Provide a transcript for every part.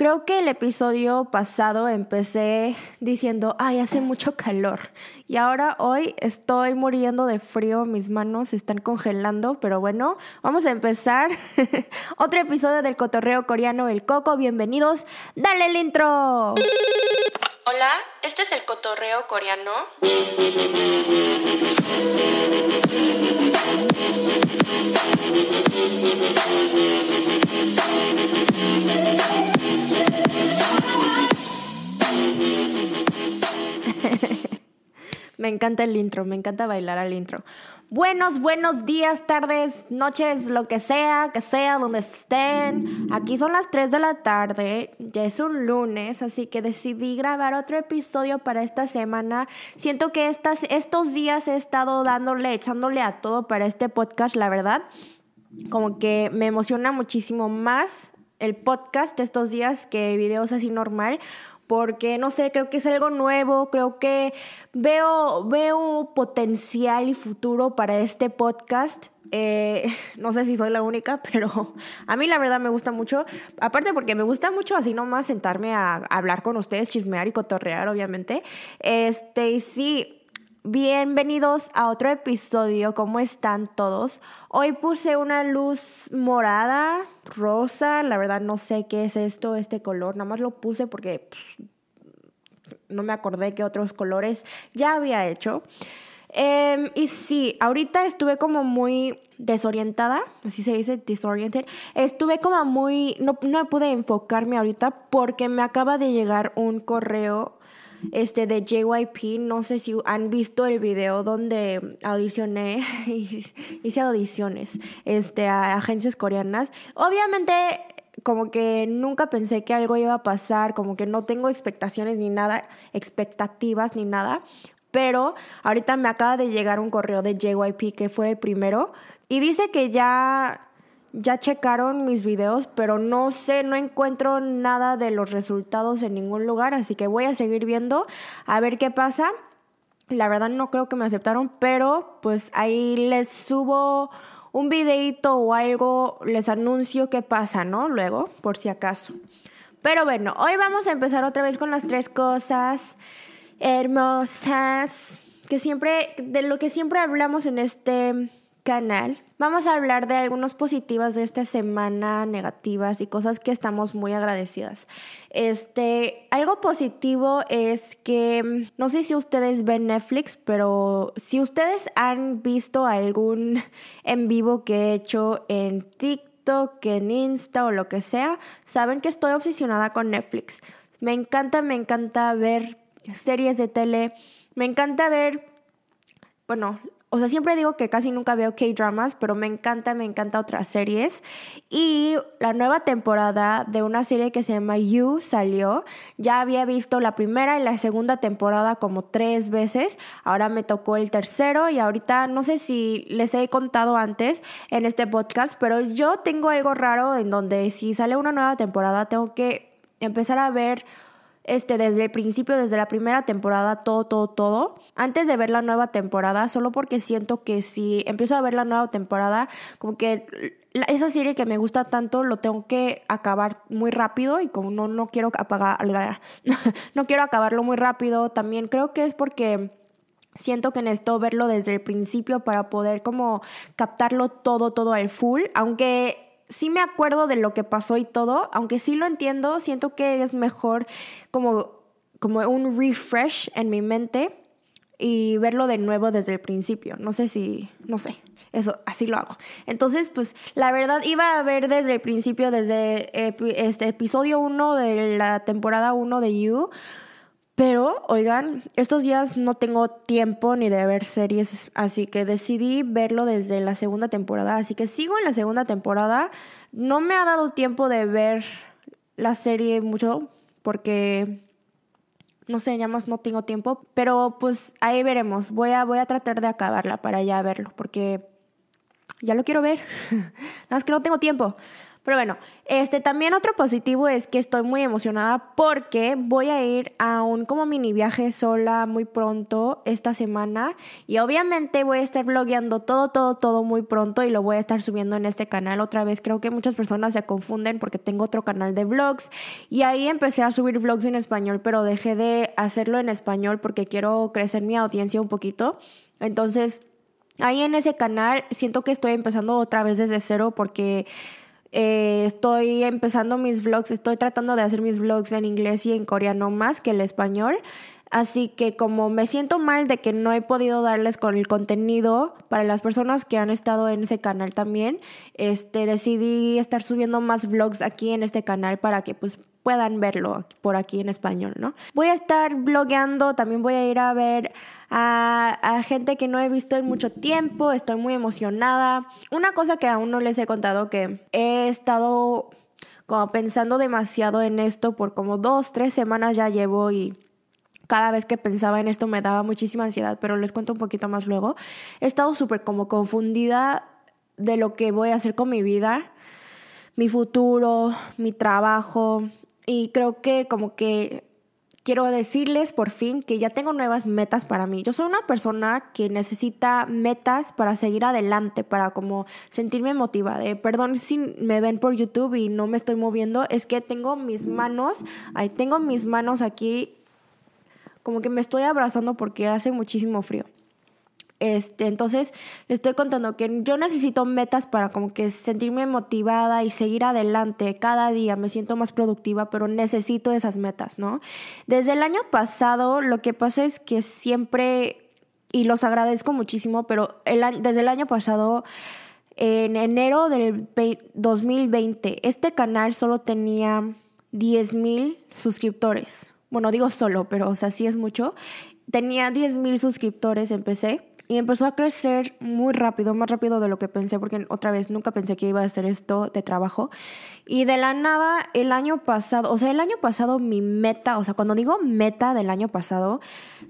Creo que el episodio pasado empecé diciendo, ay, hace mucho calor. Y ahora hoy estoy muriendo de frío, mis manos están congelando, pero bueno, vamos a empezar otro episodio del cotorreo coreano El Coco. Bienvenidos, dale el intro. Hola, este es el cotorreo coreano. Me encanta el intro, me encanta bailar al intro. Buenos, buenos días, tardes, noches, lo que sea, que sea, donde estén. Aquí son las 3 de la tarde, ya es un lunes, así que decidí grabar otro episodio para esta semana. Siento que estas, estos días he estado dándole, echándole a todo para este podcast, la verdad. Como que me emociona muchísimo más el podcast estos días que videos así normal porque no sé, creo que es algo nuevo, creo que veo, veo potencial y futuro para este podcast. Eh, no sé si soy la única, pero a mí la verdad me gusta mucho. Aparte porque me gusta mucho así nomás sentarme a, hablar con ustedes, chismear y cotorrear, obviamente. Este, sí, Bienvenidos a otro episodio, ¿cómo están todos? Hoy puse una luz morada, rosa, la verdad no sé qué es esto, este color, nada más lo puse porque no me acordé qué otros colores ya había hecho. Em, y sí, ahorita estuve como muy desorientada, así se dice, disoriented. Estuve como muy, no, no pude enfocarme ahorita porque me acaba de llegar un correo este de JYP, no sé si han visto el video donde audicioné, hice audiciones este, a agencias coreanas. Obviamente como que nunca pensé que algo iba a pasar, como que no tengo expectaciones ni nada, expectativas ni nada, pero ahorita me acaba de llegar un correo de JYP que fue el primero y dice que ya ya checaron mis videos, pero no sé, no encuentro nada de los resultados en ningún lugar, así que voy a seguir viendo a ver qué pasa. La verdad no creo que me aceptaron, pero pues ahí les subo un videito o algo, les anuncio qué pasa, ¿no? Luego, por si acaso. Pero bueno, hoy vamos a empezar otra vez con las tres cosas hermosas que siempre, de lo que siempre hablamos en este canal. Vamos a hablar de algunas positivas de esta semana, negativas y cosas que estamos muy agradecidas. Este, algo positivo es que no sé si ustedes ven Netflix, pero si ustedes han visto algún en vivo que he hecho en TikTok, en Insta o lo que sea, saben que estoy obsesionada con Netflix. Me encanta, me encanta ver series de tele, me encanta ver bueno, o sea, siempre digo que casi nunca veo K-dramas, pero me encanta, me encanta otras series. Y la nueva temporada de una serie que se llama You salió. Ya había visto la primera y la segunda temporada como tres veces. Ahora me tocó el tercero y ahorita no sé si les he contado antes en este podcast, pero yo tengo algo raro en donde si sale una nueva temporada tengo que empezar a ver este, desde el principio, desde la primera temporada, todo, todo, todo, antes de ver la nueva temporada, solo porque siento que si empiezo a ver la nueva temporada, como que esa serie que me gusta tanto lo tengo que acabar muy rápido y como no, no quiero apagar, no quiero acabarlo muy rápido, también creo que es porque siento que necesito verlo desde el principio para poder como captarlo todo, todo al full, aunque sí me acuerdo de lo que pasó y todo, aunque sí lo entiendo, siento que es mejor como, como un refresh en mi mente y verlo de nuevo desde el principio. No sé si, no sé, eso, así lo hago. Entonces, pues la verdad iba a ver desde el principio, desde este episodio 1 de la temporada 1 de You pero, oigan, estos días no tengo tiempo ni de ver series, así que decidí verlo desde la segunda temporada. Así que sigo en la segunda temporada. No me ha dado tiempo de ver la serie mucho porque, no sé, ya más no tengo tiempo. Pero pues ahí veremos. Voy a, voy a tratar de acabarla para ya verlo porque ya lo quiero ver. Nada más que no tengo tiempo. Pero bueno, este también otro positivo es que estoy muy emocionada porque voy a ir a un como mini viaje sola muy pronto esta semana y obviamente voy a estar blogueando todo, todo, todo muy pronto y lo voy a estar subiendo en este canal otra vez. Creo que muchas personas se confunden porque tengo otro canal de vlogs y ahí empecé a subir vlogs en español, pero dejé de hacerlo en español porque quiero crecer mi audiencia un poquito. Entonces, ahí en ese canal siento que estoy empezando otra vez desde cero porque eh, estoy empezando mis vlogs, estoy tratando de hacer mis vlogs en inglés y en coreano más que el español. Así que como me siento mal de que no he podido darles con el contenido para las personas que han estado en ese canal también, este decidí estar subiendo más vlogs aquí en este canal para que pues puedan verlo por aquí en español, ¿no? Voy a estar blogueando, también voy a ir a ver a, gente que no he visto en mucho tiempo, estoy muy emocionada. Una cosa que aún no les he contado que he estado como pensando demasiado en esto por como dos, tres semanas ya llevo y cada vez que pensaba en esto me daba muchísima ansiedad, pero les cuento un poquito más luego. He estado súper como confundida de lo que voy a hacer con mi vida, mi futuro, mi trabajo, y creo que como que quiero decirles por fin que ya tengo nuevas metas para mí. Yo soy una persona que necesita metas para seguir adelante, para como sentirme motivada. Perdón si me ven por YouTube y no me estoy moviendo, es que tengo mis manos, ahí tengo mis manos aquí, como que me estoy abrazando porque hace muchísimo frío. Este, entonces, le estoy contando que yo necesito metas para como que sentirme motivada y seguir adelante cada día. Me siento más productiva, pero necesito esas metas, ¿no? Desde el año pasado, lo que pasa es que siempre, y los agradezco muchísimo, pero desde el año pasado, en enero del 2020, este canal solo tenía 10 mil suscriptores. Bueno, digo solo, pero o sea, sí es mucho. Tenía 10 mil suscriptores, empecé y empezó a crecer muy rápido, más rápido de lo que pensé, porque otra vez nunca pensé que iba a hacer esto de trabajo. Y de la nada, el año pasado, o sea, el año pasado mi meta, o sea, cuando digo meta del año pasado,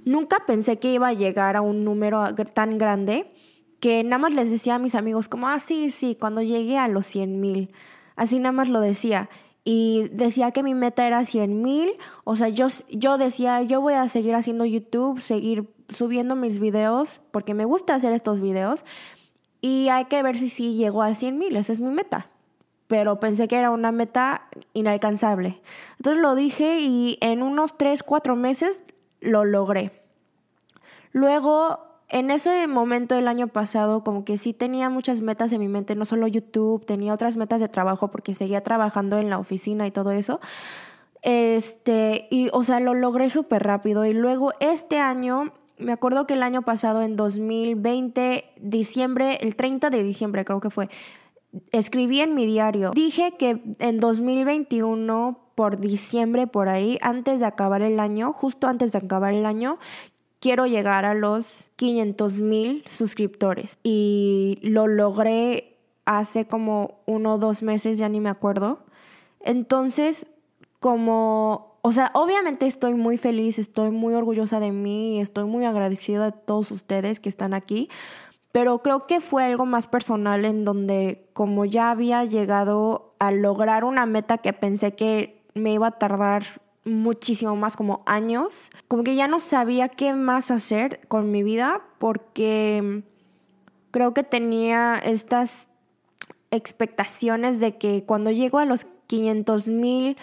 nunca pensé que iba a llegar a un número tan grande que nada más les decía a mis amigos como, ah, sí, sí, cuando llegue a los 100 mil. Así nada más lo decía y decía que mi meta era 100 mil, o sea, yo, yo decía, yo voy a seguir haciendo YouTube, seguir subiendo mis videos, porque me gusta hacer estos videos, y hay que ver si sí llegó a 100 mil, esa es mi meta. Pero pensé que era una meta inalcanzable. Entonces lo dije y en unos 3, 4 meses lo logré. Luego en ese momento del año pasado, como que sí tenía muchas metas en mi mente, no solo YouTube, tenía otras metas de trabajo porque seguía trabajando en la oficina y todo eso. Este, y o sea, lo logré súper rápido. Y luego este año, me acuerdo que el año pasado, en 2020, diciembre, el 30 de diciembre creo que fue, escribí en mi diario, dije que en 2021 por diciembre por ahí, antes de acabar el año, justo antes de acabar el año, quiero llegar a los 500 mil suscriptores y lo logré hace como uno o dos meses, ya ni me acuerdo. Entonces, como, o sea, obviamente estoy muy feliz, estoy muy orgullosa de mí, estoy muy agradecida de todos ustedes que están aquí, pero creo que fue algo más personal en donde como ya había llegado a lograr una meta que pensé que me iba a tardar muchísimo más como años, como que ya no sabía qué más hacer con mi vida porque creo que tenía estas expectaciones de que cuando llego a los 500 mil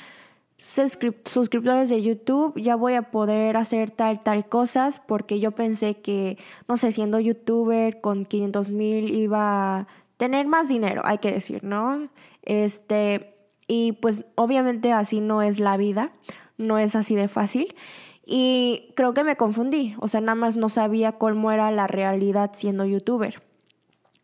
suscriptores de YouTube ya voy a poder hacer tal, tal cosas porque yo pensé que, no sé, siendo youtuber con 500 mil iba a tener más dinero, hay que decir, ¿no? Este, y pues obviamente así no es la vida no es así de fácil. Y creo que me confundí, o sea, nada más no sabía cómo era la realidad siendo youtuber.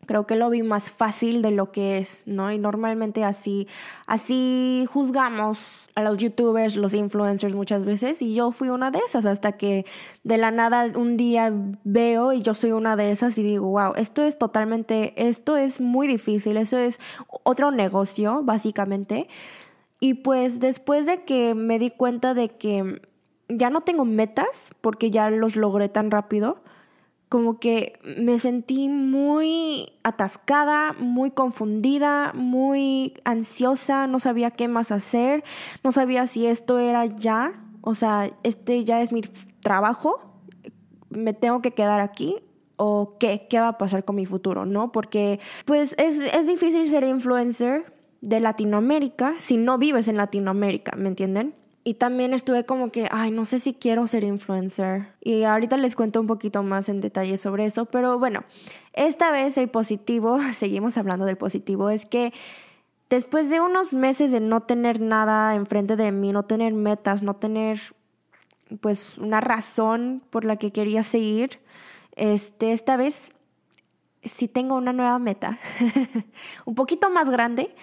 Creo que lo vi más fácil de lo que es, ¿no? Y normalmente así, así juzgamos a los youtubers, los influencers muchas veces, y yo fui una de esas hasta que de la nada un día veo y yo soy una de esas y digo, wow, esto es totalmente, esto es muy difícil, eso es otro negocio, básicamente. Y pues después de que me di cuenta de que ya no tengo metas, porque ya los logré tan rápido, como que me sentí muy atascada, muy confundida, muy ansiosa, no sabía qué más hacer, no sabía si esto era ya, o sea, este ya es mi trabajo, me tengo que quedar aquí o qué, qué va a pasar con mi futuro, ¿no? Porque pues es, es difícil ser influencer de Latinoamérica si no vives en Latinoamérica, ¿me entienden? Y también estuve como que, ay, no sé si quiero ser influencer. Y ahorita les cuento un poquito más en detalle sobre eso. Pero bueno, esta vez el positivo, seguimos hablando del positivo, es que después de unos meses de no tener nada enfrente de mí, no tener metas, no tener pues una razón por la que quería seguir, este, esta vez sí tengo una nueva meta, un poquito más grande,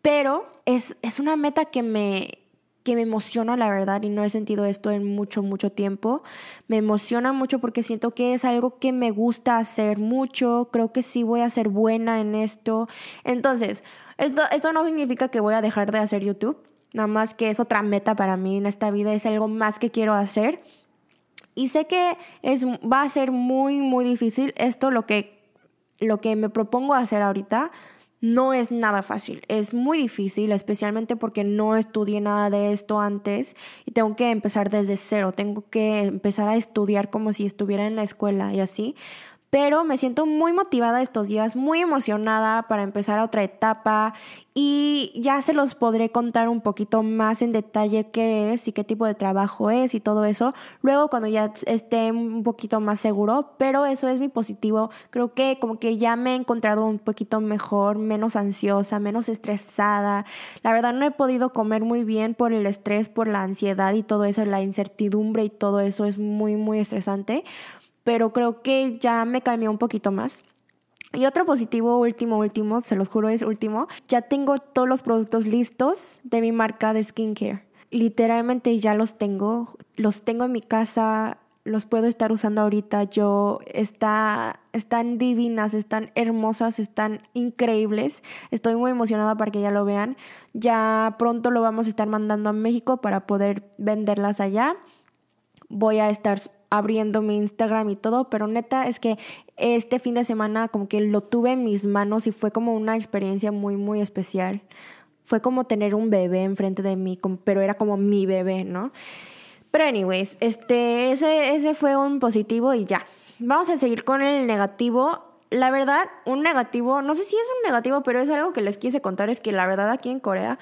pero es, es una meta que me, que me emociona, la verdad, y no he sentido esto en mucho, mucho tiempo. Me emociona mucho porque siento que es algo que me gusta hacer mucho, creo que sí voy a ser buena en esto. Entonces, esto, esto no significa que voy a dejar de hacer YouTube, nada más que es otra meta para mí en esta vida, es algo más que quiero hacer. Y sé que es, va a ser muy, muy difícil esto, lo que, lo que me propongo hacer ahorita no es nada fácil, es muy difícil, especialmente porque no estudié nada de esto antes y tengo que empezar desde cero, tengo que empezar a estudiar como si estuviera en la escuela y así pero me siento muy motivada estos días, muy emocionada para empezar otra etapa y ya se los podré contar un poquito más en detalle qué es y qué tipo de trabajo es y todo eso luego cuando ya esté un poquito más seguro, pero eso es mi positivo. Creo que como que ya me he encontrado un poquito mejor, menos ansiosa, menos estresada. La verdad no he podido comer muy bien por el estrés, por la ansiedad y todo eso, la incertidumbre y todo eso es muy muy estresante pero creo que ya me calmé un poquito más. Y otro positivo, último, último, se los juro es último, ya tengo todos los productos listos de mi marca de skincare. Literalmente ya los tengo, los tengo en mi casa, los puedo estar usando ahorita yo. Está, están divinas, están hermosas, están increíbles. Estoy muy emocionada para que ya lo vean. Ya pronto lo vamos a estar mandando a México para poder venderlas allá. Voy a estar abriendo mi Instagram y todo, pero neta es que este fin de semana como que lo tuve en mis manos y fue como una experiencia muy, muy especial. Fue como tener un bebé enfrente de mí, pero era como mi bebé, ¿no? Pero anyways, este, ese, ese fue un positivo y ya. Vamos a seguir con el negativo la verdad, un negativo, no sé si es un negativo, pero es algo que les quise contar, es que la verdad aquí en Corea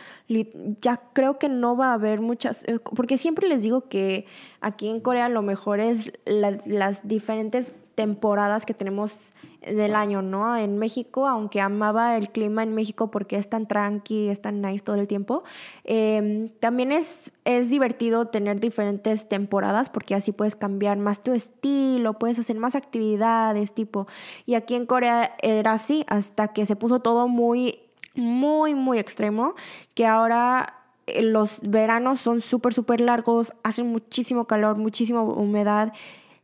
ya creo que no va a haber muchas, eh, porque siempre les digo que aquí en Corea lo mejor es las diferentes temporadas que tenemos del año, ¿no? En México, aunque amaba el clima en México porque es tan tranqui, es tan nice todo el tiempo, em, también es, es divertido tener diferentes temporadas porque así puedes cambiar más tu estilo, puedes hacer más actividades, tipo. Y aquí en Corea era así hasta que se puso todo muy, muy, muy extremo, que ahora eh, los veranos son súper, súper largos, hacen muchísimo calor, muchísima humedad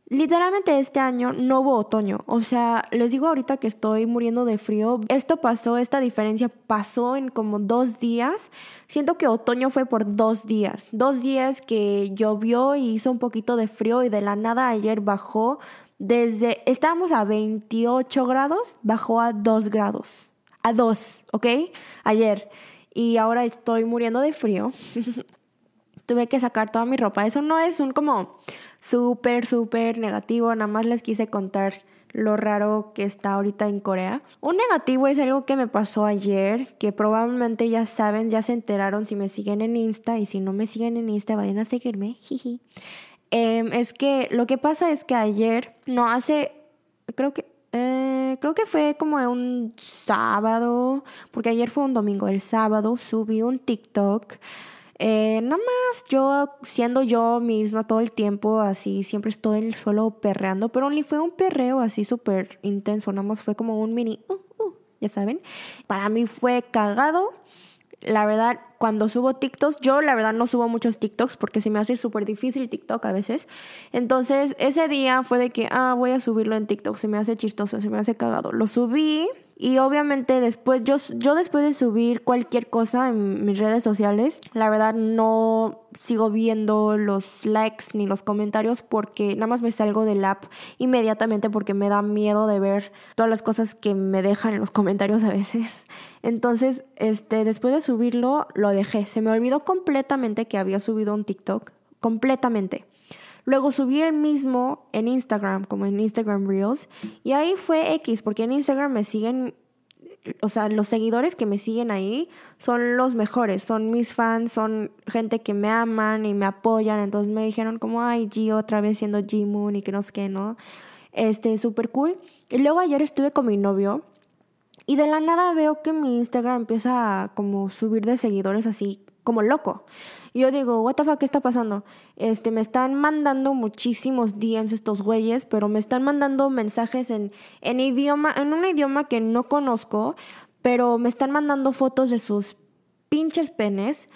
Literalmente este año no hubo otoño, o sea, les digo ahorita que estoy muriendo de frío, esto pasó, esta diferencia pasó en como dos días, siento que otoño fue por dos días, dos días que llovió y hizo un poquito de frío y de la nada ayer bajó desde, estábamos a 28 grados, bajó a 2 grados, a 2, ¿ok? Ayer, y ahora estoy muriendo de frío. Tuve que sacar toda mi ropa, eso no es un como súper, súper negativo. Nada más les quise contar lo raro que está ahorita en Corea. Un negativo es algo que me pasó ayer, que probablemente ya saben, ya se enteraron si me siguen en Insta y si no me siguen en Insta, vayan a seguirme. Em, es que lo que pasa es que ayer, no hace, creo que, eh, creo que fue como un sábado, porque ayer fue un domingo, el sábado subí un TikTok eh, nada más yo siendo yo misma todo el tiempo, así siempre estoy solo perreando, pero ni fue un perreo así súper intenso, nada más fue como un mini, uh, uh, ya saben. Para mí fue cagado. La verdad, cuando subo TikToks, yo la verdad no subo muchos TikToks porque se me hace súper difícil TikTok a veces. Entonces, ese día fue de que, ah, voy a subirlo en TikTok, se me hace chistoso, se me hace cagado. Lo subí Y obviamente después, yo, yo después de subir cualquier cosa en mis redes sociales, la verdad no sigo viendo los likes ni los comentarios porque nada más me salgo del app inmediatamente porque me da miedo de ver todas las cosas que me dejan en los comentarios a veces. Entonces, este, después de subirlo, lo dejé. Se me olvidó completamente que había subido un TikTok. Completamente. Luego subí el mismo en Instagram, como en Instagram Reels, y ahí fue X, porque en Instagram me siguen, o sea, los seguidores que me siguen ahí son los mejores, son mis fans, son gente que me aman y me apoyan, entonces me dijeron como, ay, G otra vez siendo G Moon y que no sé qué, ¿no? Este, súper cool. Y luego ayer estuve con mi novio y de la nada veo que mi Instagram empieza a como subir de seguidores así como loco. Yo digo, what the fuck, ¿qué está pasando? Este, me están mandando muchísimos DMs estos güeyes, pero me están mandando mensajes en, en idioma, en un idioma que no conozco, pero me están mandando fotos de sus pinches penes.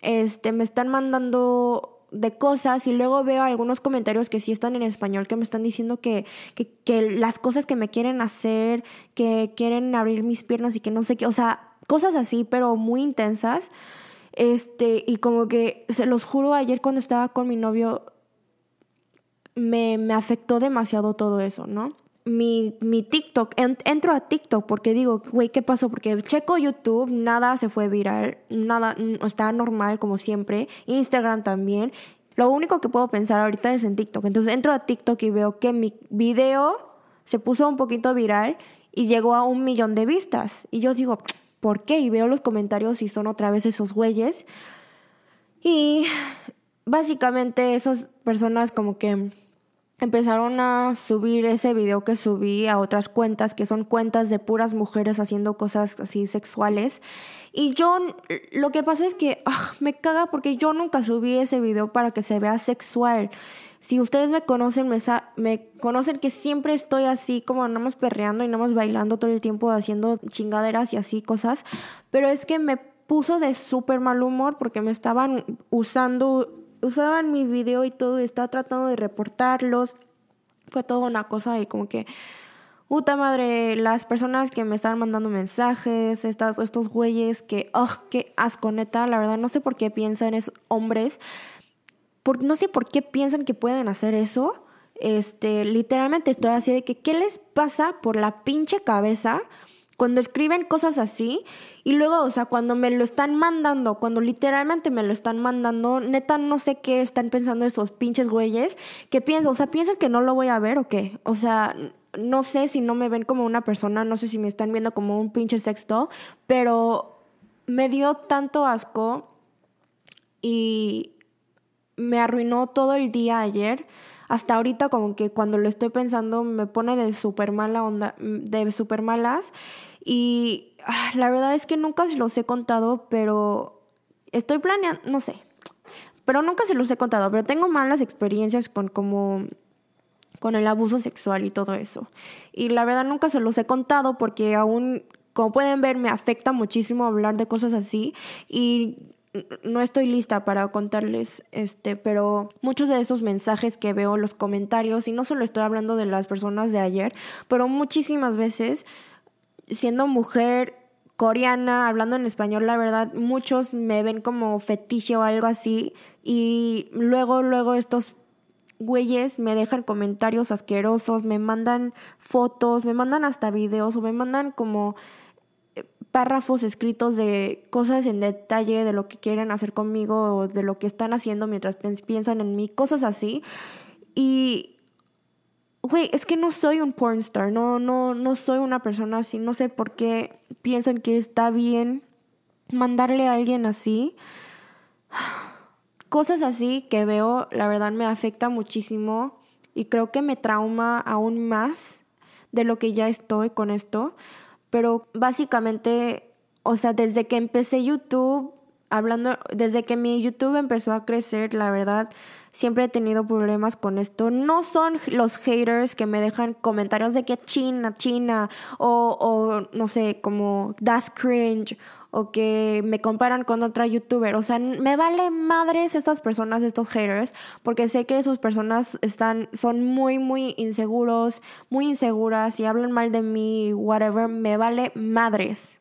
Este, me están mandando de cosas y luego veo algunos comentarios que sí están en español que me están diciendo que, que, que, las cosas que me quieren hacer, que quieren abrir mis piernas y que no sé qué, o sea, cosas así, pero muy intensas. Este, y como que, se los juro, ayer cuando estaba con mi novio, me, me afectó demasiado todo eso, ¿no? Mi, mi TikTok, entro a TikTok porque digo, güey, ¿qué pasó? Porque checo YouTube, nada se fue viral, nada, está normal como siempre, Instagram también. Lo único que puedo pensar ahorita es en TikTok. Entonces entro a TikTok y veo que mi video se puso un poquito viral y llegó a un millón de vistas. Y yo digo, por qué y veo los comentarios y son otra vez esos güeyes. Y básicamente esas personas como que empezaron a subir ese video que subí a otras cuentas, que son cuentas de puras mujeres haciendo cosas así sexuales. Y yo, lo que pasa es que ah, me caga porque yo nunca subí ese video para que se vea sexual. Si ustedes me conocen, me, me conocen que siempre estoy así como nada más perreando y nada más bailando todo el tiempo haciendo chingaderas y así cosas. Pero es que me puso de súper mal humor porque me estaban usando, usaban mi video y todo y estaba tratando de reportarlos. Fue toda una cosa y como que puta madre, las personas que me están mandando mensajes, estas, estos güeyes que, oh, qué asco, neta, la verdad no sé por qué piensan esos hombres no sé por qué piensan que pueden hacer eso. Este, literalmente estoy así de que, ¿qué les pasa por la pinche cabeza cuando escriben cosas así? Y luego, o sea, cuando me lo están mandando, cuando literalmente me lo están mandando, neta no sé qué están pensando esos pinches güeyes, que piensan, o sea, piensan que no lo voy a ver o qué. O sea, no sé si no me ven como una persona, no sé si me están viendo como un pinche sexto, pero me dio tanto asco y me arruinó todo el día ayer. Hasta ahorita como que cuando lo estoy pensando me pone de súper mala onda, de súper malas. Y ah, la verdad es que nunca se los he contado, pero estoy planeando, no sé. Pero nunca se los he contado, pero tengo malas experiencias con como con el abuso sexual y todo eso. Y la verdad nunca se los he contado porque aún, como pueden ver, me afecta muchísimo hablar de cosas así. Y no estoy lista para contarles este, pero muchos de esos mensajes que veo los comentarios, y no solo estoy hablando de las personas de ayer, pero muchísimas veces, siendo mujer coreana, hablando en español, la verdad, muchos me ven como fetiche o algo así, y luego, luego estos güeyes me dejan comentarios asquerosos, me mandan fotos, me mandan hasta videos o me mandan como párrafos escritos de cosas en detalle de lo que quieren hacer conmigo o de lo que están haciendo mientras piensan en mí, cosas así. Y, güey, es que no soy un pornstar, no, no, no soy una persona así, no sé por qué piensan que está bien mandarle a alguien así. Cosas así que veo, la verdad me afecta muchísimo y creo que me trauma aún más de lo que ya estoy con esto pero básicamente, o sea, desde que empecé YouTube hablando, desde que mi YouTube empezó a crecer, la verdad, siempre he tenido problemas con esto. No son los haters que me dejan comentarios de que China, China, o, o no sé, como that's cringe, o que me comparan con otra youtuber. O sea, me vale madres estas personas, estos haters, porque sé que esas personas están, son muy, muy inseguros, muy inseguras y hablan mal de mí, whatever, me vale madres.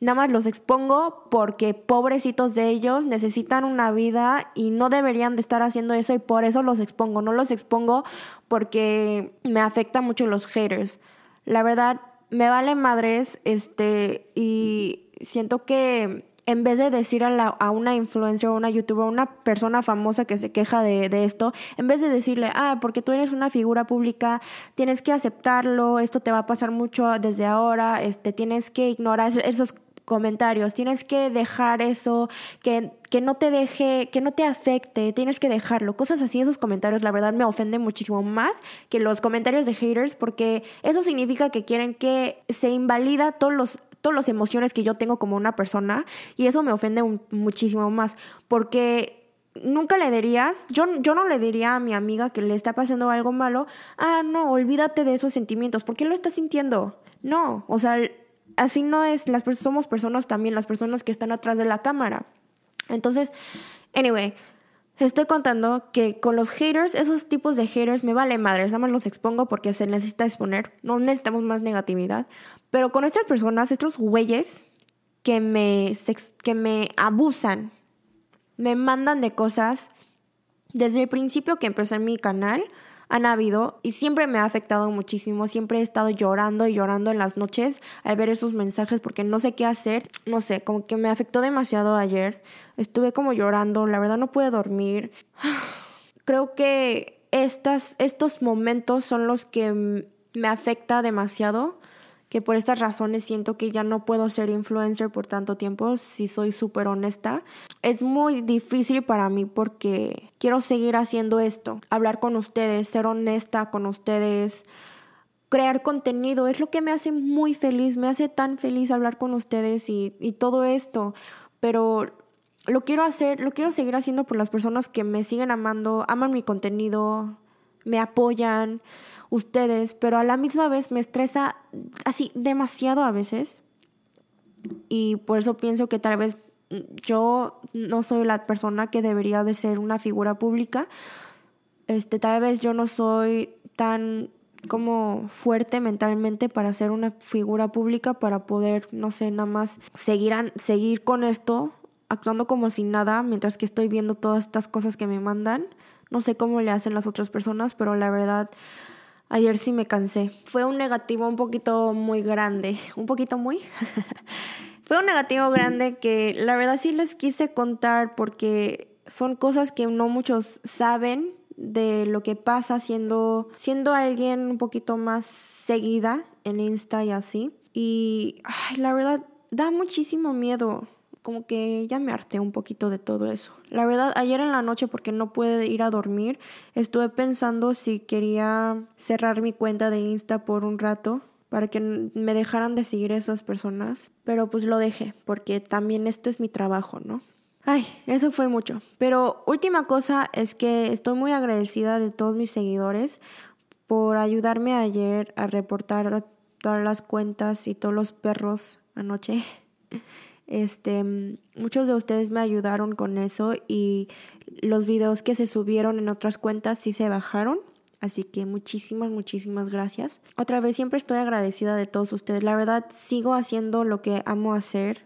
Nada más los expongo porque pobrecitos de ellos necesitan una vida y no deberían de estar haciendo eso y por eso los expongo. No los expongo porque me afecta mucho los haters. La verdad, me vale madres, este, y siento que en vez de decir a, la, una influencer o una youtuber, una persona famosa que se queja de, de, esto, en vez de decirle, ah, porque tú eres una figura pública, tienes que aceptarlo, esto te va a pasar mucho desde ahora, este, tienes que ignorar esos comentarios, tienes que dejar eso, que, que no te deje, que no te afecte, tienes que dejarlo. Cosas así, esos comentarios, la verdad, me ofenden muchísimo más que los comentarios de haters, porque eso significa que quieren que se invalida todos los todas las emociones que yo tengo como una persona y eso me ofende muchísimo más porque nunca le dirías, yo, yo no le diría a mi amiga que le está pasando algo malo, ah, no, olvídate de esos sentimientos, ¿por qué lo estás sintiendo? No, o sea, así no es, las somos personas también, las personas que están atrás de la cámara. Entonces, anyway, Estoy contando que con los haters, esos tipos de haters me vale madre, nada más los expongo porque se necesita exponer, no necesitamos más negatividad. Pero con estas personas, estos güeyes que me, que me abusan, me mandan de cosas, desde el principio que empecé mi canal, han habido y siempre me ha afectado muchísimo. Siempre he estado llorando y llorando en las noches al ver esos mensajes porque no sé qué hacer. No sé, como que me afectó demasiado ayer. Estuve como llorando, la verdad no pude dormir. Creo que estas, estos momentos son los que me afecta demasiado que por estas razones siento que ya no puedo ser influencer por tanto tiempo, si soy súper honesta. Es muy difícil para mí porque quiero seguir haciendo esto, hablar con ustedes, ser honesta con ustedes, crear contenido, es lo que me hace muy feliz, me hace tan feliz hablar con ustedes y, y todo esto, pero lo quiero hacer, lo quiero seguir haciendo por las personas que me siguen amando, aman mi contenido, me apoyan ustedes, pero a la misma vez me estresa así demasiado a veces. Y por eso pienso que tal vez yo no soy la persona que debería de ser una figura pública. Este, tal vez yo no soy tan como fuerte mentalmente para ser una figura pública, para poder, no sé, nada más seguir, seguir con esto, actuando como sin nada, mientras que estoy viendo todas estas cosas que me mandan. No sé cómo le hacen las otras personas, pero la verdad Ayer sí me cansé. Fue un negativo un poquito muy grande. Un poquito muy. Fue un negativo grande que la verdad sí les quise contar porque son cosas que no muchos saben de lo que pasa siendo, siendo alguien un poquito más seguida en Insta y así. Y la verdad da muchísimo miedo como que ya me harté un poquito de todo eso. La verdad, ayer en la noche, porque no pude ir a dormir, estuve pensando si quería cerrar mi cuenta de Insta por un rato para que me dejaran de seguir esas personas, pero pues lo dejé, porque también esto es mi trabajo, ¿no? Ay, eso fue mucho. Pero última cosa es que estoy muy agradecida de todos mis seguidores por ayudarme ayer a reportar todas las cuentas y todos los perros anoche. Este, muchos de ustedes me ayudaron con eso y los videos que se subieron en otras cuentas sí se bajaron. Así que muchísimas, muchísimas gracias. Otra vez siempre estoy agradecida de todos ustedes. La verdad, sigo haciendo lo que amo hacer,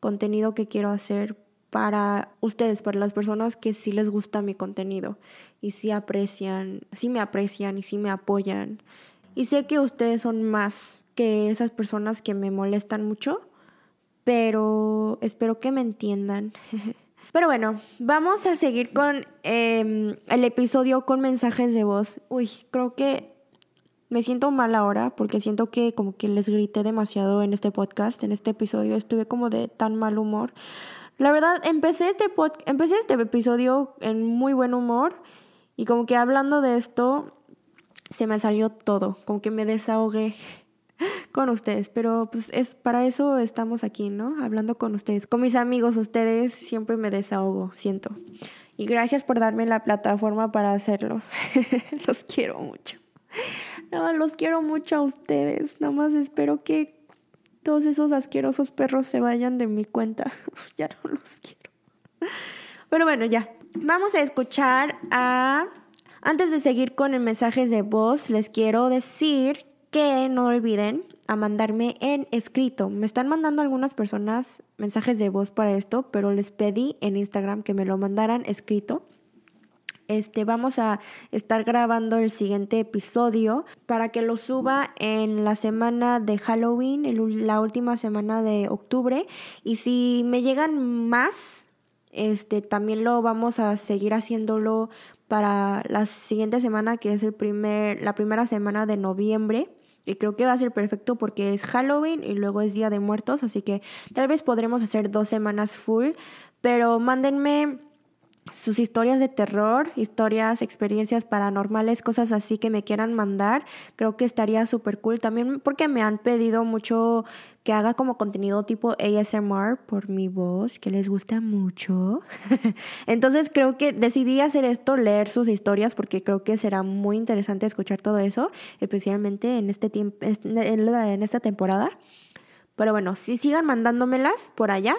contenido que quiero hacer para ustedes, para las personas que sí les gusta mi contenido y sí aprecian, sí me aprecian y sí me apoyan. Y sé que ustedes son más que esas personas que me molestan mucho pero espero que me entiendan. Pero bueno, vamos a seguir con em, el episodio con mensajes de voz. Uy, creo que me siento mal ahora porque siento que como que les grité demasiado en este podcast, en este episodio. Estuve como de tan mal humor. La verdad, empecé este, pod empecé este episodio en muy buen humor y como que hablando de esto, se me salió todo, como que me desahogué. con ustedes, pero pues es para eso estamos aquí, ¿no? Hablando con ustedes, con mis amigos, ustedes siempre me desahogo, siento. Y gracias por darme la plataforma para hacerlo. los quiero mucho. No, los quiero mucho a ustedes. Nada más espero que todos esos asquerosos perros se vayan de mi cuenta. ya no los quiero. Pero bueno, ya. Vamos a escuchar a... Antes de seguir con el mensajes de voz, les quiero decir que no olviden a mandarme en escrito. Me están mandando algunas personas mensajes de voz para esto, pero les pedí en Instagram que me lo mandaran escrito. Este, vamos a estar grabando el siguiente episodio para que lo suba en la semana de Halloween, la última semana de octubre. Y si me llegan más, este, también lo vamos a seguir haciéndolo para la siguiente semana, que es el primer, la primera semana de noviembre. Y creo que va a ser perfecto porque es Halloween y luego es Día de Muertos, así que tal vez podremos hacer dos semanas full. Pero mándenme sus historias de terror, historias, experiencias paranormales, cosas así que me quieran mandar, creo que estaría súper cool. También porque me han pedido mucho que haga como contenido tipo ASMR por mi voz, que les gusta mucho. Entonces creo que decidí hacer esto, leer sus historias, porque creo que será muy interesante escuchar todo eso, especialmente en este tiempo, en esta temporada. Pero bueno, si sigan mandándomelas por allá.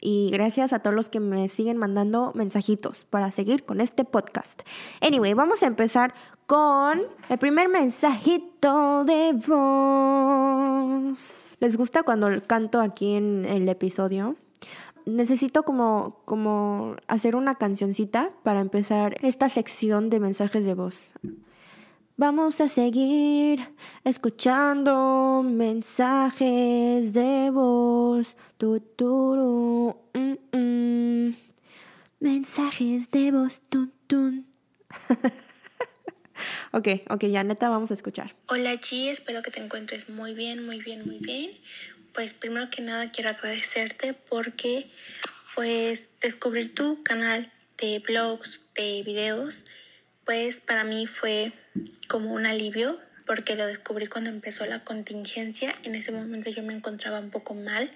Y gracias a todos los que me siguen mandando mensajitos para seguir con este podcast. Anyway, vamos a empezar con el primer mensajito de voz. ¿Les gusta cuando canto aquí en el episodio? Necesito como, como hacer una cancioncita para empezar esta sección de mensajes de voz. Vamos a seguir escuchando mensajes de voz. Tu, mm, mm. Mensajes de voz. Tun, tun. ok, ok, ya neta vamos a escuchar. Hola G, espero que te encuentres muy bien, muy bien, muy bien. Pues primero que nada quiero agradecerte porque pues descubrir tu canal de blogs, de videos pues para mí fue como un alivio porque lo descubrí cuando empezó la contingencia. En ese momento yo me encontraba un poco mal,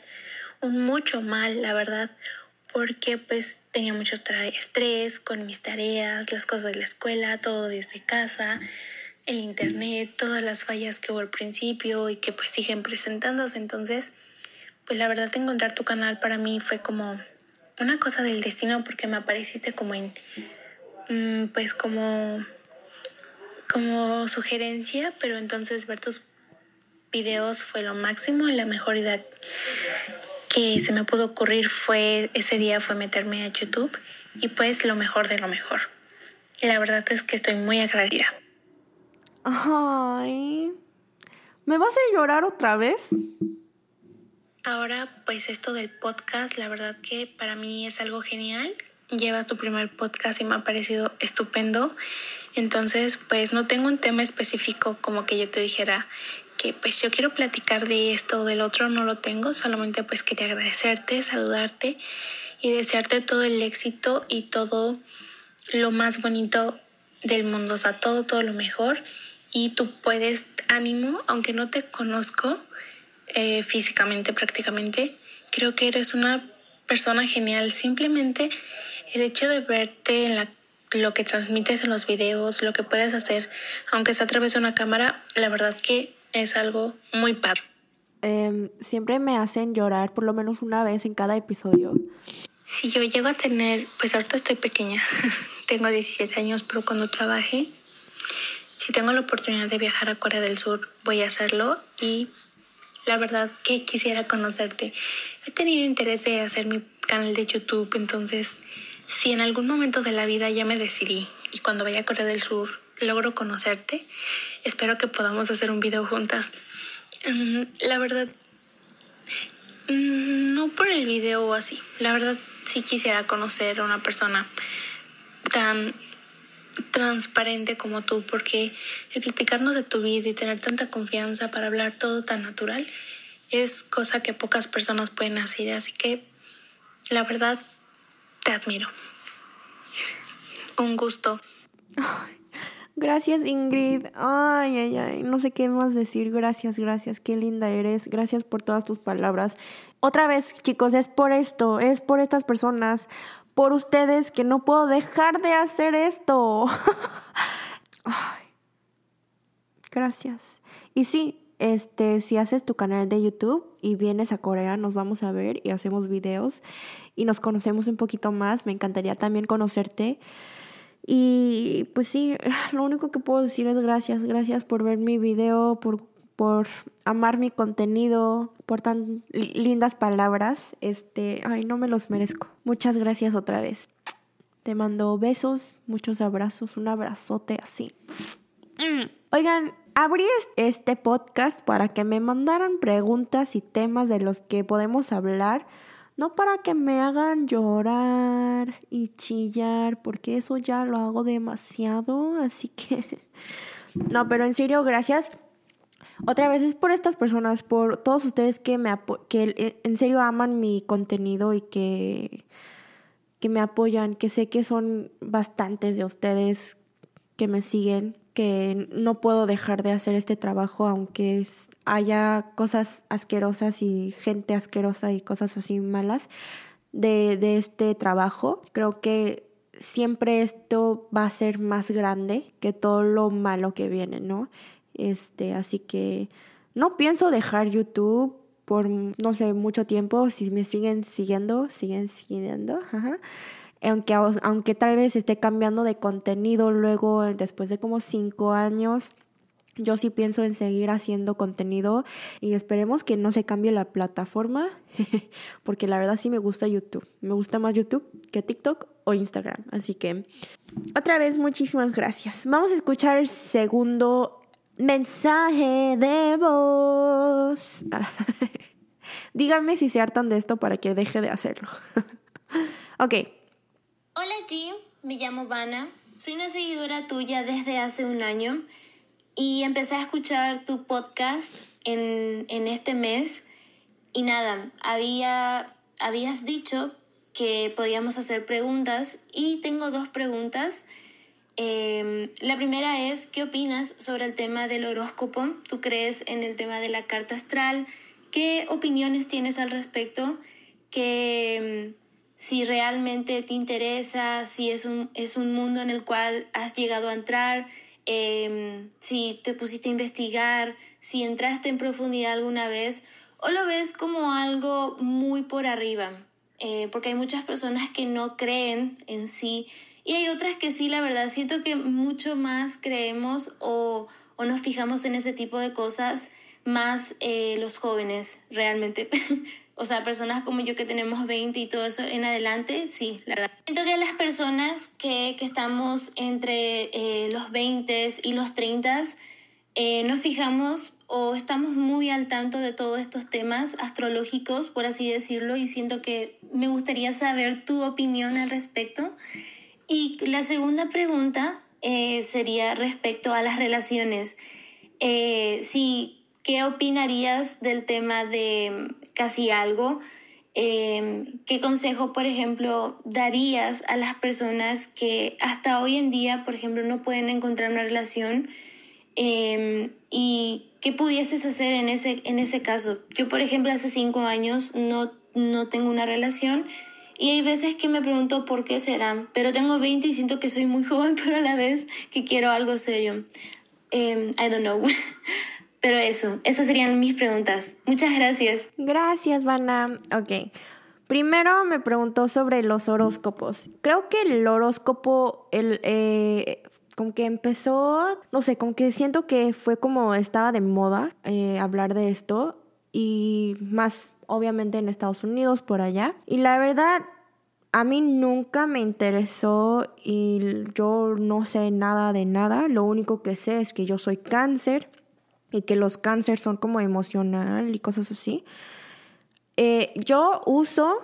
un mucho mal, la verdad, porque pues tenía mucho estrés con mis tareas, las cosas de la escuela, todo desde casa, el internet, todas las fallas que hubo al principio y que pues siguen presentándose. Entonces, pues la verdad encontrar tu canal para mí fue como una cosa del destino porque me apareciste como en pues como, como sugerencia, pero entonces ver tus videos fue lo máximo y la mejor idea que se me pudo ocurrir fue ese día fue meterme a YouTube y pues lo mejor de lo mejor. Y la verdad es que estoy muy agradecida. Ay, ¿me vas a llorar otra vez? Ahora, pues esto del podcast, la verdad que para mí es algo genial llevas tu primer podcast y me ha parecido estupendo. Entonces, pues no tengo un tema específico como que yo te dijera que pues yo quiero platicar de esto o del otro, no lo tengo, solamente pues quería agradecerte, saludarte y desearte todo el éxito y todo lo más bonito del mundo, o sea, todo, todo lo mejor. Y tú puedes, ánimo, aunque no te conozco eh, físicamente prácticamente, creo que eres una persona genial, simplemente el hecho de verte en la, lo que transmites en los videos, lo que puedes hacer, aunque sea a través de una cámara, la verdad que es algo muy padre. Em, siempre me hacen llorar por lo menos una vez en cada episodio. Si yo llego a tener, pues ahorita estoy pequeña, tengo 17 años, pero cuando trabaje, si tengo la oportunidad de viajar a Corea del Sur, voy a hacerlo y la verdad que quisiera conocerte. He tenido interés de hacer mi canal de YouTube, entonces si en algún momento de la vida ya me decidí y cuando vaya a Corea del Sur logro conocerte, espero que podamos hacer un video juntas. Mm, la verdad, mm, no por el video o así, la verdad sí quisiera conocer a una persona tan transparente como tú, porque el platicarnos de tu vida y tener tanta confianza para hablar todo tan natural es cosa que pocas personas pueden hacer, así que la verdad te admiro. Un gusto. Gracias Ingrid. Ay, ay, ay. No sé qué más decir. Gracias, gracias. Qué linda eres. Gracias por todas tus palabras. Otra vez, chicos, es por esto. Es por estas personas. Por ustedes que no puedo dejar de hacer esto. ay. Gracias. Y sí, este, si haces tu canal de YouTube y vienes a Corea, nos vamos a ver y hacemos videos y nos conocemos un poquito más. Me encantaría también conocerte. Y pues sí, lo único que puedo decir es gracias, gracias por ver mi video, por, por amar mi contenido, por tan lindas palabras. Este, ay, no me los merezco. Muchas gracias otra vez. Te mando besos, muchos abrazos, un abrazote así. Oigan, abrí este podcast para que me mandaran preguntas y temas de los que podemos hablar no para que me hagan llorar y chillar, porque eso ya lo hago demasiado, así que... No, pero en serio, gracias. Otra vez es por estas personas, por todos ustedes que me que eh, en serio aman mi contenido y que que me apoyan, que sé que son bastantes de ustedes que me siguen, que no puedo dejar de hacer este trabajo aunque haya cosas asquerosas y gente asquerosa y cosas así malas de, de este trabajo. Creo que siempre esto va a ser más grande que todo lo malo que viene, ¿no? Este, así que no pienso dejar YouTube por, no sé, mucho tiempo. Si me siguen siguiendo, siguen siguiendo. Aunque, aunque tal vez esté cambiando de contenido luego, después de como cinco años yo sí pienso en seguir haciendo contenido y esperemos que no se cambie la plataforma, porque la verdad sí me gusta YouTube. Me gusta más YouTube que TikTok o Instagram. Así que, otra vez, muchísimas gracias. Vamos a escuchar el segundo mensaje de voz. Díganme si se hartan de esto para que deje de hacerlo. ok. Hola Jim, me llamo Vanna. Soy una seguidora tuya desde hace un año y empecé a escuchar tu podcast en, este mes y nada, había, habías dicho que podíamos hacer preguntas y tengo dos preguntas. Em, la primera es, ¿qué opinas sobre el tema del horóscopo? ¿Tú crees en el tema de la carta astral? ¿Qué opiniones tienes al respecto? Em, si realmente te interesa, si es un, es un mundo en el cual has llegado a entrar, Em, si te pusiste a investigar, si entraste en profundidad alguna vez o lo ves como algo muy por arriba, eh, porque hay muchas personas que no creen en sí y hay otras que sí, la verdad, siento que mucho más creemos o, o nos fijamos en ese tipo de cosas más eh, los jóvenes realmente. o sea, personas como yo que tenemos 20 y todo eso en adelante, sí, la verdad. Siento que las personas que, que estamos entre eh, los 20 y los 30 eh, nos fijamos o estamos muy al tanto de todos estos temas astrológicos, por así decirlo, y siento que me gustaría saber tu opinión al respecto. Y la segunda pregunta eh, sería respecto a las relaciones. si ¿Qué opinarías del tema de casi algo? Em, ¿Qué consejo, por ejemplo, darías a las personas que hasta hoy en día, por ejemplo, no pueden encontrar una relación? Em, ¿Y qué pudieses hacer en ese, en ese caso? Yo, por ejemplo, hace cinco años no, no tengo una relación y hay veces que me pregunto por qué será, pero tengo 20 y siento que soy muy joven, pero a la vez que quiero algo serio. Em, I don't know. Pero eso, esas serían mis preguntas. Muchas gracias. Gracias, Vanna. Ok. Primero me preguntó sobre los horóscopos. Creo que el horóscopo, el, eh, como que empezó, no sé, como que siento que fue como estaba de moda eh, hablar de esto y más obviamente en Estados Unidos, por allá. Y la verdad, a mí nunca me interesó y yo no sé nada de nada. Lo único que sé es que yo soy cáncer y que los cánceres son como emocional y cosas así. Eh, yo uso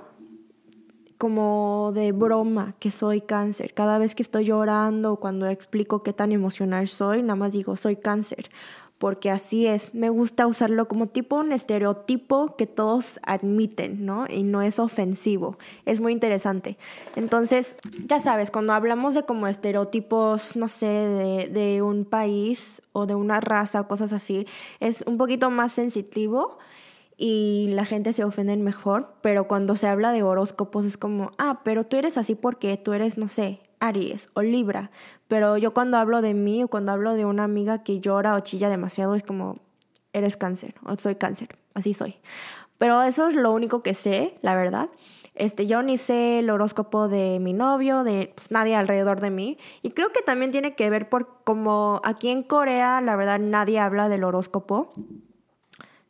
como de broma que soy cáncer. Cada vez que estoy llorando, cuando explico qué tan emocional soy, nada más digo, soy cáncer. Porque así es. Me gusta usarlo como tipo un estereotipo que todos admiten, ¿no? Y no es ofensivo. Es muy interesante. Entonces, ya sabes, cuando hablamos de como estereotipos, no sé, de, de un país o de una raza o cosas así, es un poquito más sensitivo y la gente se ofende mejor, pero cuando se habla de horóscopos es como, ah, pero tú eres así porque tú eres, no sé, Aries o Libra, pero yo cuando hablo de mí o cuando hablo de una amiga que llora o chilla demasiado es como, eres cáncer o soy cáncer, así soy. Pero eso es lo único que sé, la verdad. Este, yo ni sé el horóscopo de mi novio, de pues, nadie alrededor de mí. Y creo que también tiene que ver por como aquí en Corea, la verdad, nadie habla del horóscopo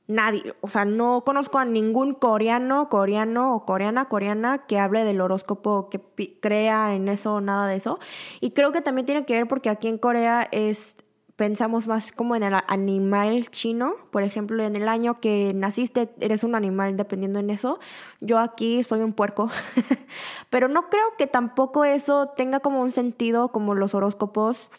nadie, o sea, no conozco a ningún coreano, coreano o coreana, coreana que hable del horóscopo, que crea en eso, nada de eso. Y creo que también tiene que ver porque aquí en Corea es pensamos más como en el animal chino, por ejemplo, en el año que naciste eres un animal dependiendo en eso. Yo aquí soy un puerco, pero no creo que tampoco eso tenga como un sentido como los horóscopos.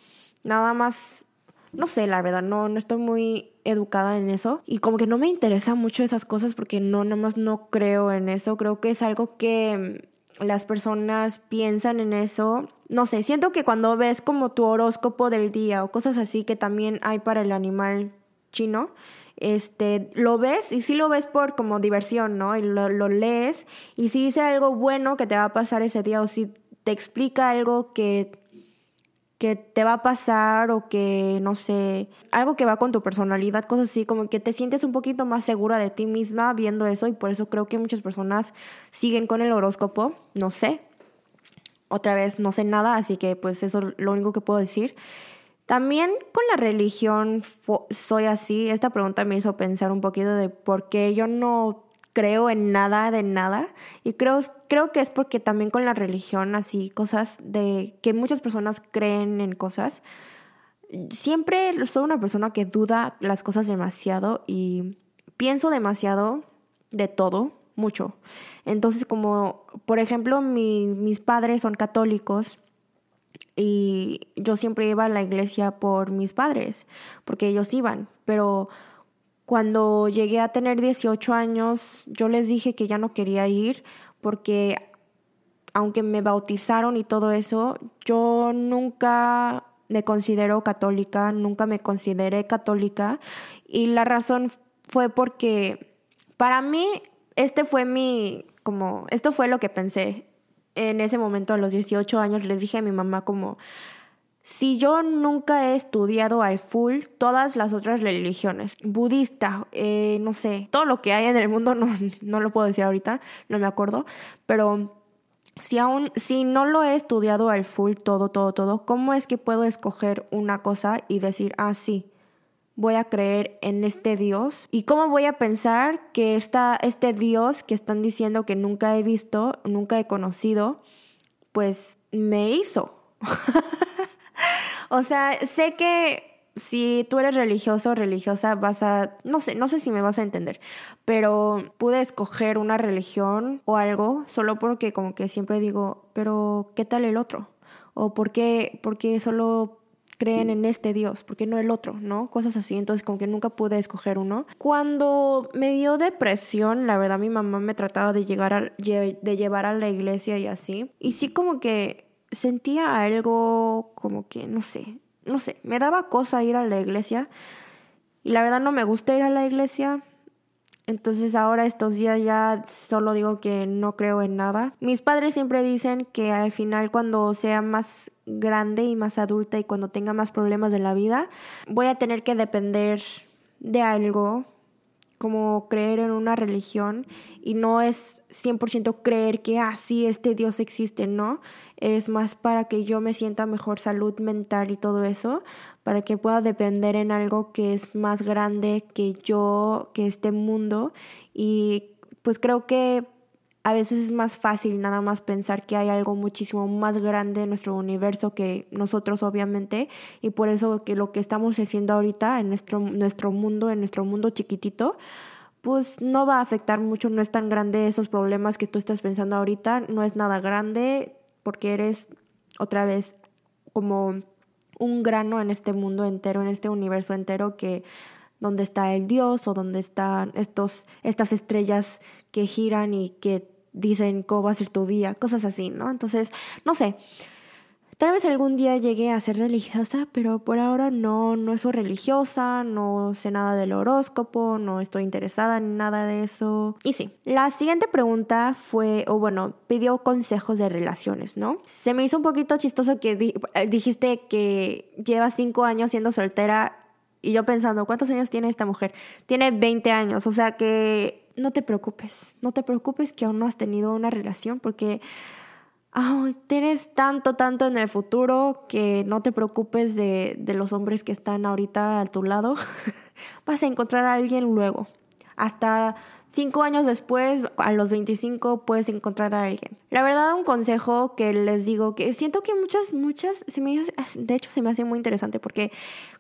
Nada más no sé, la verdad, no, no estoy muy educada en eso y como que no me interesa mucho esas cosas porque no, nada más no creo en eso, creo que es algo que mm, las personas piensan en eso. No sé, siento que cuando ves como tu horóscopo del día o cosas así que también hay para el animal chino, este, lo ves y sí lo ves por como diversión, ¿no? Y lo, lo lees y si dice algo bueno que te va a pasar ese día o si te explica algo que que te va a pasar o que, no sé, algo que va con tu personalidad, cosas así, como que te sientes un poquito más segura de ti misma viendo eso y por eso creo que muchas personas siguen con el horóscopo, no sé. Otra vez, no sé nada, así que pues eso es lo único que puedo decir. También con la religión soy así. Esta pregunta me hizo pensar un poquito de por qué yo no creo en nada de nada. Y creo, creo que es porque también con la religión, así cosas de que muchas personas creen en cosas, siempre soy una persona que duda las cosas demasiado y pienso demasiado de todo, mucho. Entonces como, por ejemplo, mis padres son católicos y yo siempre iba a la iglesia por mis padres, porque ellos iban, pero cuando llegué a tener 18 años, yo les dije que ya no quería ir porque aunque me bautizaron y todo eso, yo nunca me considero católica, nunca me consideré católica. Y la razón fue porque para mí este fue mi como esto fue lo que pensé en ese momento a los 18 años. Les dije a mi mamá como si yo nunca he estudiado al full todas las otras religiones, budista, eh, no sé, todo lo que hay en el mundo, no, no lo puedo decir ahorita, no me acuerdo, pero si aún, si no lo he estudiado al full todo, todo, todo, ¿cómo es que puedo escoger una cosa y decir, ah, sí, voy a creer en este Dios? ¿Y cómo voy a pensar que este Dios que están diciendo que nunca he visto, nunca he conocido, pues me hizo? O sea, sé que si tú eres religioso o religiosa vas a, no sé, no sé si me vas a entender, pero pude escoger una religión o algo solo porque como que siempre digo, pero ¿qué tal el otro? O ¿por qué, porque solo creen en este Dios? ¿Por qué no el otro? ¿No? Cosas así, entonces como que nunca pude escoger uno. Cuando me dio depresión, la verdad mi mamá me trataba de, llegar a, de llevar a la iglesia y así, y sí como que sentía algo como que, no sé, no sé, me daba cosa ir a la iglesia y la verdad no me gusta ir a la iglesia. Entonces ahora estos días ya solo digo que no creo en nada. Mis padres siempre dicen que al final cuando sea más grande y más adulta y cuando tenga más problemas de la vida, voy a tener que depender de algo como creer en una religión y no es 100% creer que así ah, este Dios existe, ¿no? Es más para que yo me sienta mejor salud mental y todo eso, para que pueda depender en algo que es más grande que yo, que este mundo. Y pues creo que a veces es más fácil nada más pensar que hay algo muchísimo más grande en nuestro universo que nosotros obviamente. Y por eso que lo que estamos haciendo ahorita en nuestro, nuestro mundo, en nuestro mundo chiquitito, pues no va a afectar mucho, no es tan grande esos problemas que tú estás pensando ahorita, no es nada grande porque eres otra vez como un grano en este mundo entero, en este universo entero que donde está el Dios o donde están estos, estas estrellas que giran y que dicen cómo va a ser tu día, cosas así, ¿no? Entonces, no sé. Tal vez algún día llegue a ser religiosa, pero por ahora no, no soy religiosa, no sé nada del horóscopo, no estoy interesada en nada de eso. Y sí, la siguiente pregunta fue, o bueno, pidió consejos de relaciones, ¿no? Se me hizo un poquito chistoso que dijiste que llevas cinco años siendo soltera y yo pensando, ¿cuántos años tiene esta mujer? Tiene 20 años, o sea que no te preocupes, no te preocupes que aún no has tenido una relación porque tienes tanto, tanto en el futuro que no te preocupes de, de los hombres que están ahorita a tu lado. Vas a encontrar a alguien luego. Hasta cinco años después, a los 25, puedes encontrar a alguien. La verdad, un consejo que les digo, que siento que muchas, muchas, se me, de hecho se me hace muy interesante porque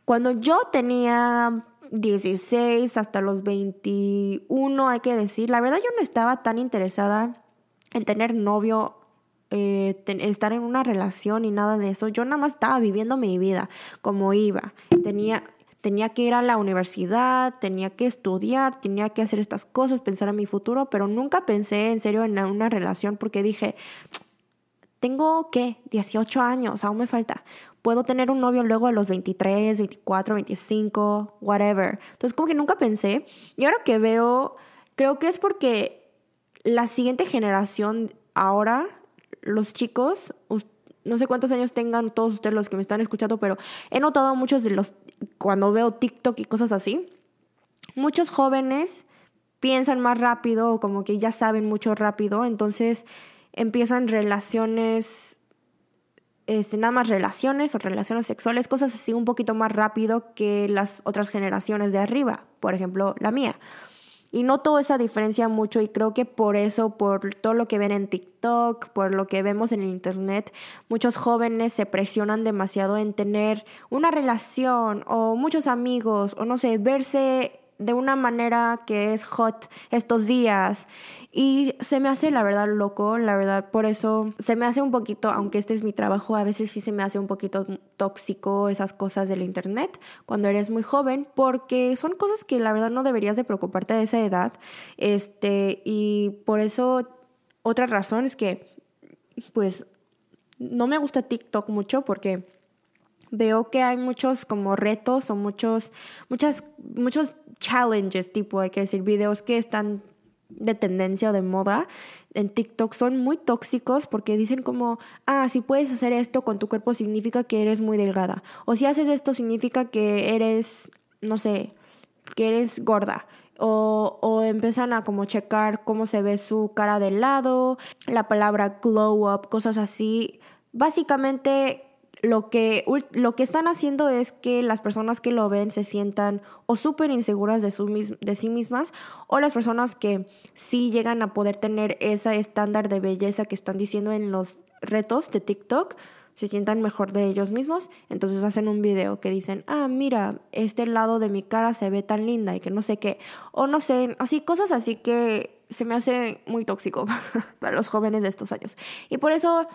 cuando yo tenía 16 hasta los 21, hay que decir, la verdad yo no estaba tan interesada en tener novio eh, estar en una relación y nada de eso. Yo nada más estaba viviendo mi vida como iba. Tenía, tenía que ir a la universidad, tenía que estudiar, tenía que hacer estas cosas, pensar en mi futuro, pero nunca pensé en serio en una relación porque dije, tengo, ¿qué? 18 años, aún me falta. Puedo tener un novio luego a los 23, 24, 25, whatever. Entonces como que nunca pensé. Y ahora que veo, creo que es porque la siguiente generación ahora los chicos, no sé cuántos años tengan todos ustedes los que me están escuchando, pero he notado muchos de los, cuando veo TikTok y cosas así, muchos jóvenes piensan más rápido o como que ya saben mucho rápido, entonces empiezan relaciones, este, nada más relaciones o relaciones sexuales, cosas así un poquito más rápido que las otras generaciones de arriba, por ejemplo la mía. Y noto esa diferencia mucho y creo que por eso, por todo lo que ven en TikTok, por lo que vemos en Internet, muchos jóvenes se presionan demasiado en tener una relación o muchos amigos o no sé, verse de una manera que es hot estos días. Y se me hace la verdad loco, la verdad, por eso se me hace un poquito, aunque este es mi trabajo, a veces sí se me hace un poquito tóxico esas cosas del internet cuando eres muy joven, porque son cosas que la verdad no deberías de preocuparte a esa edad. Este, y por eso otra razón es que pues no me gusta TikTok mucho porque veo que hay muchos como retos o muchos, muchas, muchos challenges, tipo, hay que decir, videos que están de tendencia o de moda en TikTok son muy tóxicos porque dicen como, ah, si puedes hacer esto con tu cuerpo significa que eres muy delgada. O si haces esto significa que eres, no sé, que eres gorda. O, o empiezan a como checar cómo se ve su cara de lado, la palabra glow up, cosas así. Básicamente lo que, lo que están haciendo es que las personas que lo ven se sientan o súper inseguras de, su, de sí mismas o las personas que sí llegan a poder tener ese estándar de belleza que están diciendo en los retos de TikTok se sientan mejor de ellos mismos, entonces hacen un video que dicen, ah, mira, este lado de mi cara se ve tan linda y que no sé qué, o no sé, así cosas así que se me hace muy tóxico para los jóvenes de estos años. Y por eso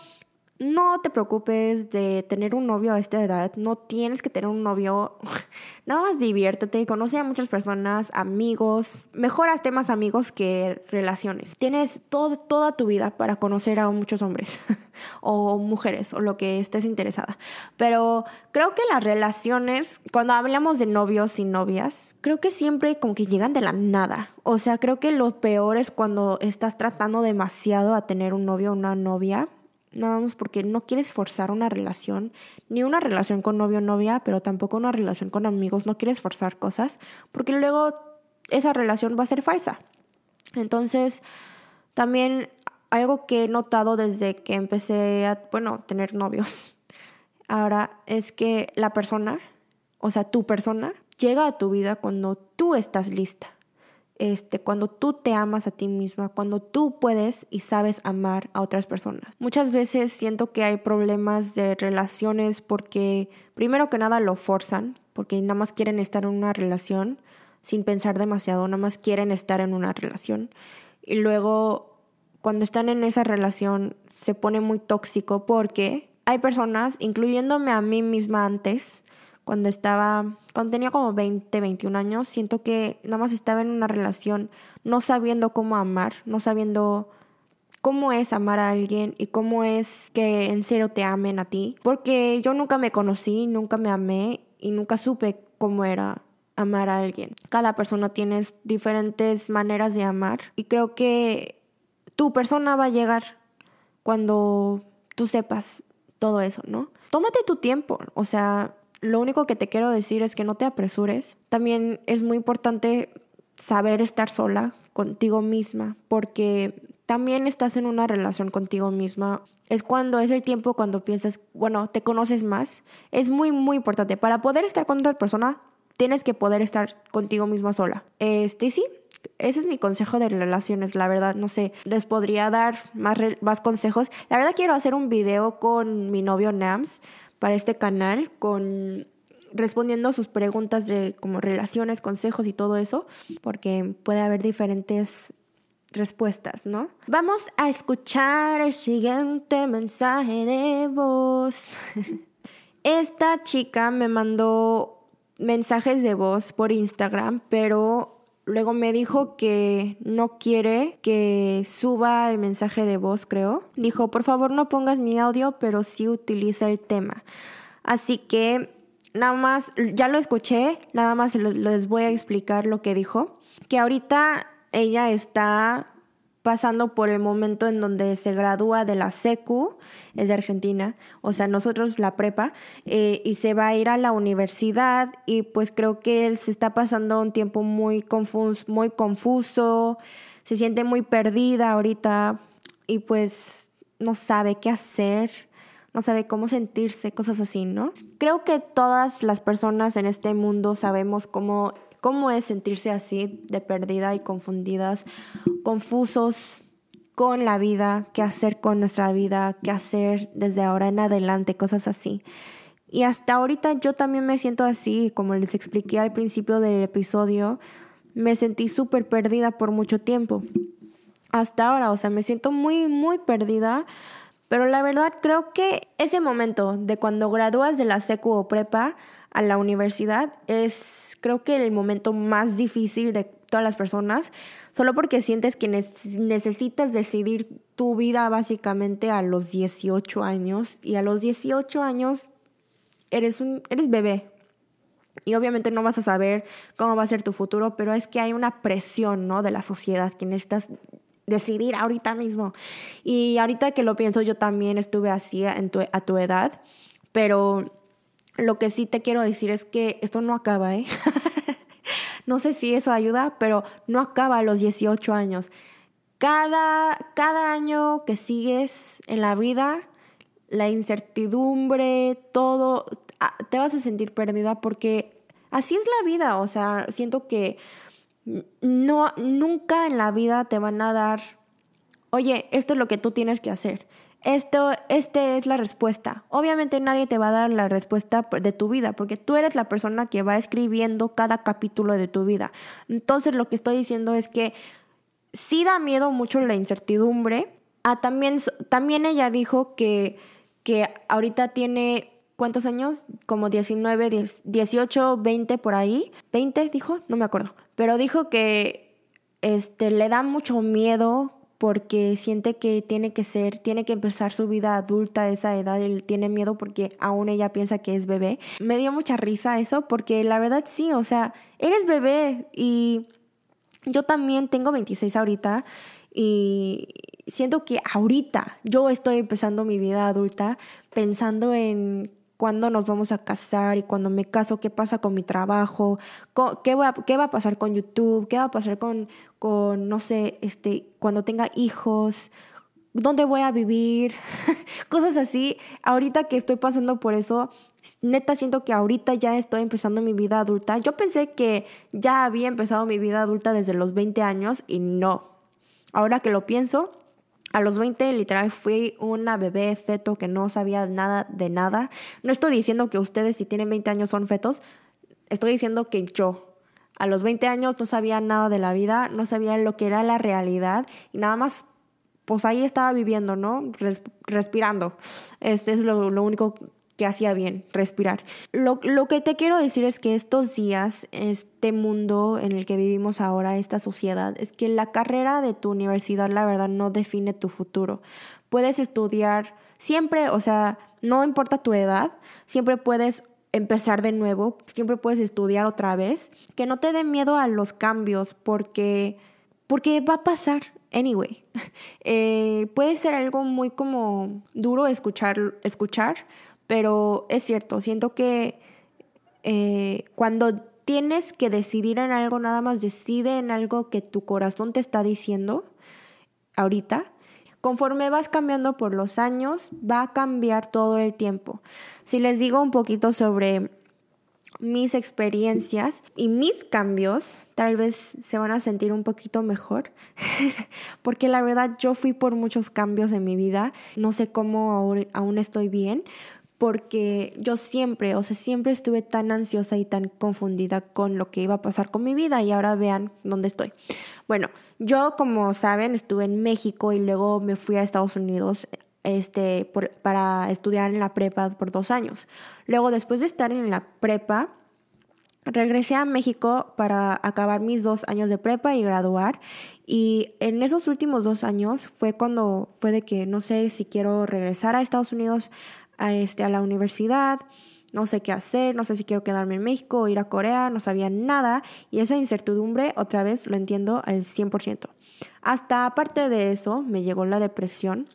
no te preocupes de tener un novio a esta edad, no tienes que tener un novio, nada más diviértete, conoce a muchas personas, amigos, mejoras temas amigos que relaciones. Tienes toda tu vida para conocer a muchos hombres o mujeres o lo que estés interesada. Pero creo que las relaciones, cuando hablamos de novios y novias, creo que siempre como que llegan de la nada. O sea, creo que lo peor es cuando estás tratando demasiado a tener un novio o una novia nada más porque no quieres forzar una relación, ni una relación con novio o novia, pero tampoco una relación con amigos, no quieres forzar cosas, porque luego esa relación va a ser falsa. Entonces, también algo que he notado desde que empecé a, bueno, tener novios, ahora es que la persona, o sea, tu persona, llega a tu vida cuando tú estás lista este, cuando tú te amas a ti misma, cuando tú puedes y sabes amar a otras personas. Muchas veces siento que hay problemas de relaciones porque primero que nada lo forzan, porque nada más quieren estar en una relación sin pensar demasiado, nada más quieren estar en una relación. Y luego cuando están en esa relación se pone muy tóxico porque hay personas, incluyéndome a mí misma antes, cuando estaba, cuando tenía como 20, 21 años, siento que nada más estaba en una relación no sabiendo cómo amar, no sabiendo cómo es amar a alguien y cómo es que en serio te amen a ti. Porque yo nunca me conocí, nunca me amé y nunca supe cómo era amar a alguien. Cada persona tiene diferentes maneras de amar y creo que tu persona va a llegar cuando tú sepas todo eso, ¿no? Tómate tu tiempo, o sea, lo único que te quiero decir es que no te apresures. También es muy importante saber estar sola contigo misma, porque también estás en una relación contigo misma. Es cuando es el tiempo cuando piensas, bueno, te conoces más. Es muy, muy importante. Para poder estar con otra persona, tienes que poder estar contigo misma sola. Este sí, ese es mi consejo de relaciones, la verdad, no sé, les podría dar más, más consejos. La verdad quiero hacer un video con mi novio Nams para este canal con respondiendo sus preguntas de como relaciones, consejos y todo eso, porque puede haber diferentes respuestas, ¿no? Vamos a escuchar el siguiente mensaje de voz. Esta chica me mandó mensajes de voz por Instagram, pero Luego me dijo que no quiere que suba el mensaje de voz, creo. Dijo, por favor no pongas mi audio, pero sí utiliza el tema. Así que nada más, ya lo escuché, nada más les voy a explicar lo que dijo. Que ahorita ella está pasando por el momento en donde se gradúa de la SECU, es de Argentina, o sea, nosotros la prepa, eh, y se va a ir a la universidad y pues creo que él se está pasando un tiempo muy confuso, muy confuso, se siente muy perdida ahorita y pues no sabe qué hacer, no sabe cómo sentirse, cosas así, ¿no? Creo que todas las personas en este mundo sabemos cómo cómo es sentirse así de perdida y confundidas, confusos con la vida, qué hacer con nuestra vida, qué hacer desde ahora en adelante, cosas así. Y hasta ahorita yo también me siento así, como les expliqué al principio del episodio, me sentí súper perdida por mucho tiempo. Hasta ahora, o sea, me siento muy, muy perdida, pero la verdad creo que ese momento de cuando gradúas de la secu o prepa a la universidad es creo que el momento más difícil de todas las personas, solo porque sientes que necesitas decidir tu vida básicamente a los 18 años y a los 18 años eres un eres bebé. Y obviamente no vas a saber cómo va a ser tu futuro, pero es que hay una presión, ¿no? de la sociedad que necesitas decidir ahorita mismo. Y ahorita que lo pienso, yo también estuve así a tu edad, pero lo que sí te quiero decir es que esto no acaba, ¿eh? no sé si eso ayuda, pero no acaba a los 18 años. Cada, cada año que sigues en la vida, la incertidumbre, todo, ah, te vas a sentir perdida porque así es la vida. O sea, siento que no, nunca en la vida te van a dar, oye, esto es lo que tú tienes que hacer esto, esta es la respuesta. Obviamente nadie te va a dar la respuesta de tu vida, porque tú eres la persona que va escribiendo cada capítulo de tu vida. Entonces lo que estoy diciendo es que sí da miedo mucho la incertidumbre. Ah, también, también ella dijo que, que ahorita tiene ¿cuántos años? Como 19, 18, 20 por ahí. ¿20 dijo? No me acuerdo. Pero dijo que este, le da mucho miedo porque siente que tiene que ser, tiene que empezar su vida adulta a esa edad, él tiene miedo porque aún ella piensa que es bebé. Me dio mucha risa eso porque la verdad sí, o sea, eres bebé y yo también tengo 26 ahorita y siento que ahorita yo estoy empezando mi vida adulta pensando en cuándo nos vamos a casar y cuando me caso, qué pasa con mi trabajo, qué va, qué va a pasar con YouTube, qué va a pasar con, con, no sé, este, cuando tenga hijos, dónde voy a vivir, cosas así. Ahorita que estoy pasando por eso, neta siento que ahorita ya estoy empezando mi vida adulta. Yo pensé que ya había empezado mi vida adulta desde los 20 años y no. Ahora que lo pienso, a los 20 literal fui una bebé feto que no sabía nada de nada. No estoy diciendo que ustedes si tienen 20 años son fetos, estoy diciendo que yo a los 20 años no sabía nada de la vida, no sabía lo que era la realidad y nada más pues ahí estaba viviendo, ¿no? respirando. Este es lo, lo único que hacía bien, respirar. Lo, lo, que te quiero decir es que estos días, este mundo en el que vivimos ahora, esta sociedad, es que la carrera de tu universidad, la verdad, no define tu futuro. Puedes estudiar siempre, o sea, no importa tu edad, siempre puedes empezar de nuevo, siempre puedes estudiar otra vez. Que no te dé miedo a los cambios porque, porque va a pasar. Anyway, eh, puede ser algo muy como duro escuchar, escuchar pero es cierto, siento que eh, cuando tienes que decidir en algo, nada más decide en algo que tu corazón te está diciendo ahorita. Conforme vas cambiando por los años, va a cambiar todo el tiempo. Si les digo un poquito sobre mis experiencias y mis cambios, tal vez se van a sentir un poquito mejor, porque la verdad yo fui por muchos cambios en mi vida, no sé cómo aún estoy bien, porque yo siempre, o sea, siempre estuve tan ansiosa y tan confundida con lo que iba a pasar con mi vida y ahora vean dónde estoy. Bueno, yo como saben estuve en México y luego me fui a Estados Unidos este, para estudiar en la prepa por dos años. Luego, después de estar en la prepa, regresé a México para acabar mis dos años de prepa y graduar. Y en esos últimos dos años fue cuando fue de que no sé si quiero regresar a Estados Unidos a, este, a la universidad, no sé qué hacer, no sé si quiero quedarme en México o ir a Corea, no sabía nada y esa incertidumbre otra vez lo entiendo al 100%. Hasta aparte de eso me llegó la depresión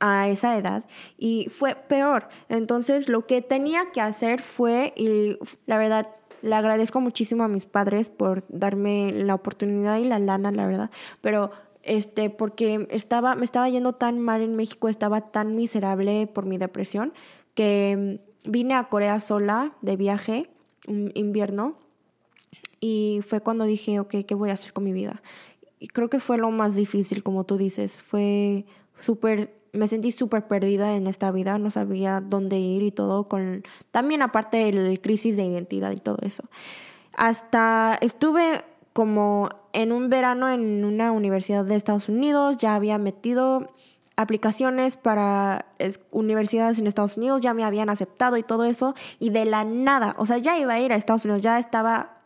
a esa edad y fue peor. Entonces lo que tenía que hacer fue, y la verdad, le agradezco muchísimo a mis padres por darme la oportunidad y la lana, la verdad, pero este, porque estaba, me estaba yendo tan mal en México, estaba tan miserable por mi depresión, que mm, vine a Corea sola de viaje, invierno, y fue cuando dije, ok, ¿qué voy a hacer con mi vida? Y creo que fue lo más difícil, como tú dices, fue súper, me sentí súper perdida en esta vida, no sabía dónde ir y todo, con, también aparte del crisis de identidad y todo eso. Hasta estuve como en un verano en una universidad de Estados Unidos, ya había metido aplicaciones para universidades en Estados Unidos, ya me habían aceptado y todo eso, y de la nada, o sea, ya iba a ir a Estados Unidos, ya estaba,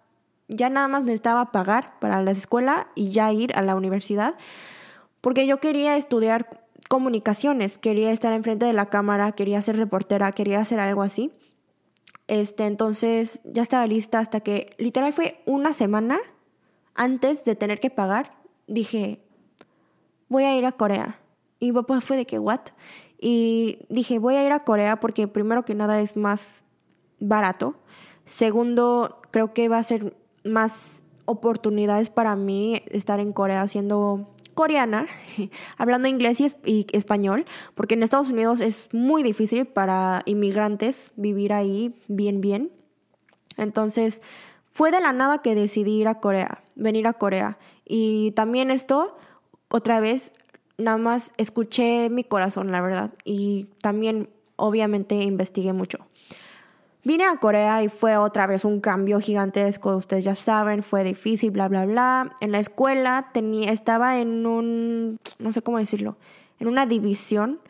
ya nada más necesitaba pagar para la escuela y ya ir a la universidad, porque yo quería estudiar comunicaciones, quería estar enfrente de la cámara, quería ser reportera, quería hacer algo así. Este, entonces ya estaba lista hasta que literal fue una semana antes de tener que pagar, dije, voy a ir a Corea. Y papá fue de que, ¿what? Y dije, voy a ir a Corea porque primero que nada es más barato. Segundo, creo que va a ser más oportunidades para mí estar en Corea siendo coreana, hablando inglés y, y, español, porque en Estados Unidos es muy difícil para inmigrantes vivir ahí bien, bien. Entonces, fue de la nada que decidí ir a Corea, venir a Corea. Y también esto, otra vez, nada más escuché mi corazón, la verdad. Y también, obviamente, investigué mucho. Vine a Corea y fue otra vez un cambio gigantesco, ustedes ya saben, fue difícil, bla, bla, bla. En la escuela tenía, estaba en un, no sé cómo decirlo, en una división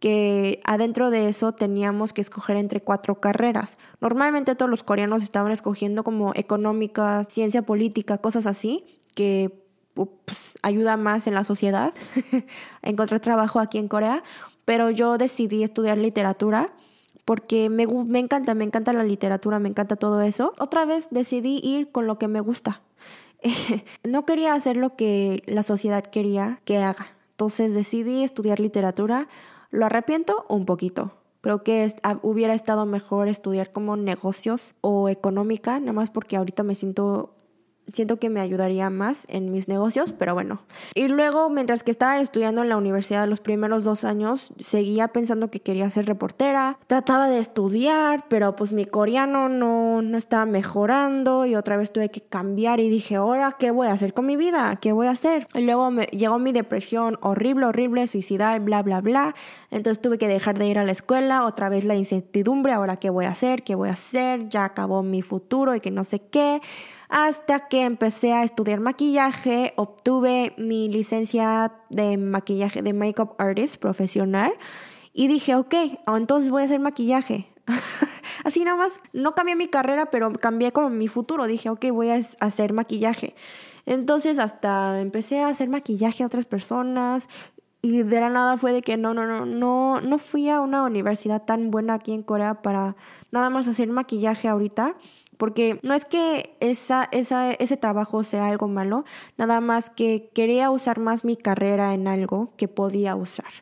que adentro de eso teníamos que escoger entre cuatro carreras. Normalmente todos los coreanos estaban escogiendo como económica, ciencia política, cosas así, que pues, ayuda más en la sociedad. Encontré trabajo aquí en Corea, pero yo decidí estudiar literatura porque me, me encanta, me encanta la literatura, me encanta todo eso. Otra vez decidí ir con lo que me gusta. no quería hacer lo que la sociedad quería que haga. Entonces decidí estudiar literatura ¿Lo arrepiento? Un poquito. Creo que hubiera estado mejor estudiar como negocios o económica, nada más porque ahorita me siento siento que me ayudaría más en mis negocios, pero bueno. Y luego, mientras que estaba estudiando en la universidad los primeros dos años, seguía pensando que quería ser reportera. Trataba de estudiar, pero pues mi coreano no, no estaba mejorando y otra vez tuve que cambiar y dije, ahora, ¿qué voy a hacer con mi vida? ¿Qué voy a hacer? Y luego me llegó mi depresión horrible, horrible, suicidal, bla, bla, bla. Entonces tuve que dejar de ir a la escuela, otra vez la incertidumbre, ahora, ¿qué voy a hacer? ¿Qué voy a hacer? Ya acabó mi futuro y que no sé qué Hasta que empecé a estudiar maquillaje, obtuve mi licencia de maquillaje, de makeup artist profesional. Y dije, ok, entonces voy a hacer maquillaje. Así nada más, no cambié mi carrera, pero cambié como mi futuro. Dije, ok, voy a hacer maquillaje. Entonces hasta empecé a hacer maquillaje a otras personas. Y de la nada fue de que no, no, no, no, no fui a una universidad tan buena aquí en Corea para nada más hacer maquillaje ahorita. Porque no es que esa, esa, ese trabajo sea algo malo, nada más que quería usar más mi carrera en algo que podía usar.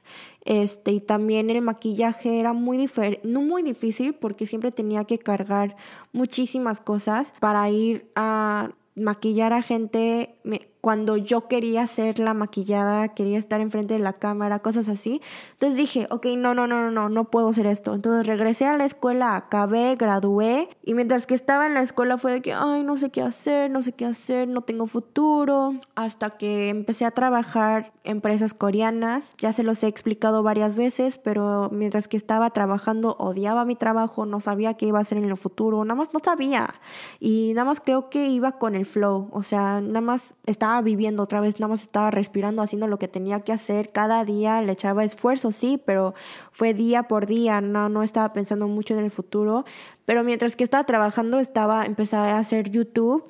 Este, y también el maquillaje era muy no muy difícil porque siempre tenía que cargar muchísimas cosas para ir a maquillar a gente cuando yo quería ser la maquillada, quería estar enfrente de la cámara, cosas así. Entonces dije, ok, no, no, no, no, no, no puedo hacer esto. Entonces regresé a la escuela, acabé, gradué y mientras que estaba en la escuela fue de que, ay, no sé qué hacer, no sé qué hacer, no tengo futuro. Hasta que empecé a trabajar empresas coreanas, ya se los he explicado varias veces, pero mientras que estaba trabajando odiaba mi trabajo, no sabía qué iba a hacer en el futuro, nada más no sabía. Y nada más creo que iba con el flow, o sea, nada más estaba viviendo otra vez, nada más estaba respirando, haciendo lo que tenía que hacer cada día, le echaba esfuerzo, sí, pero fue día por día, no, no estaba pensando mucho en el futuro, pero mientras que estaba trabajando estaba, empecé a hacer YouTube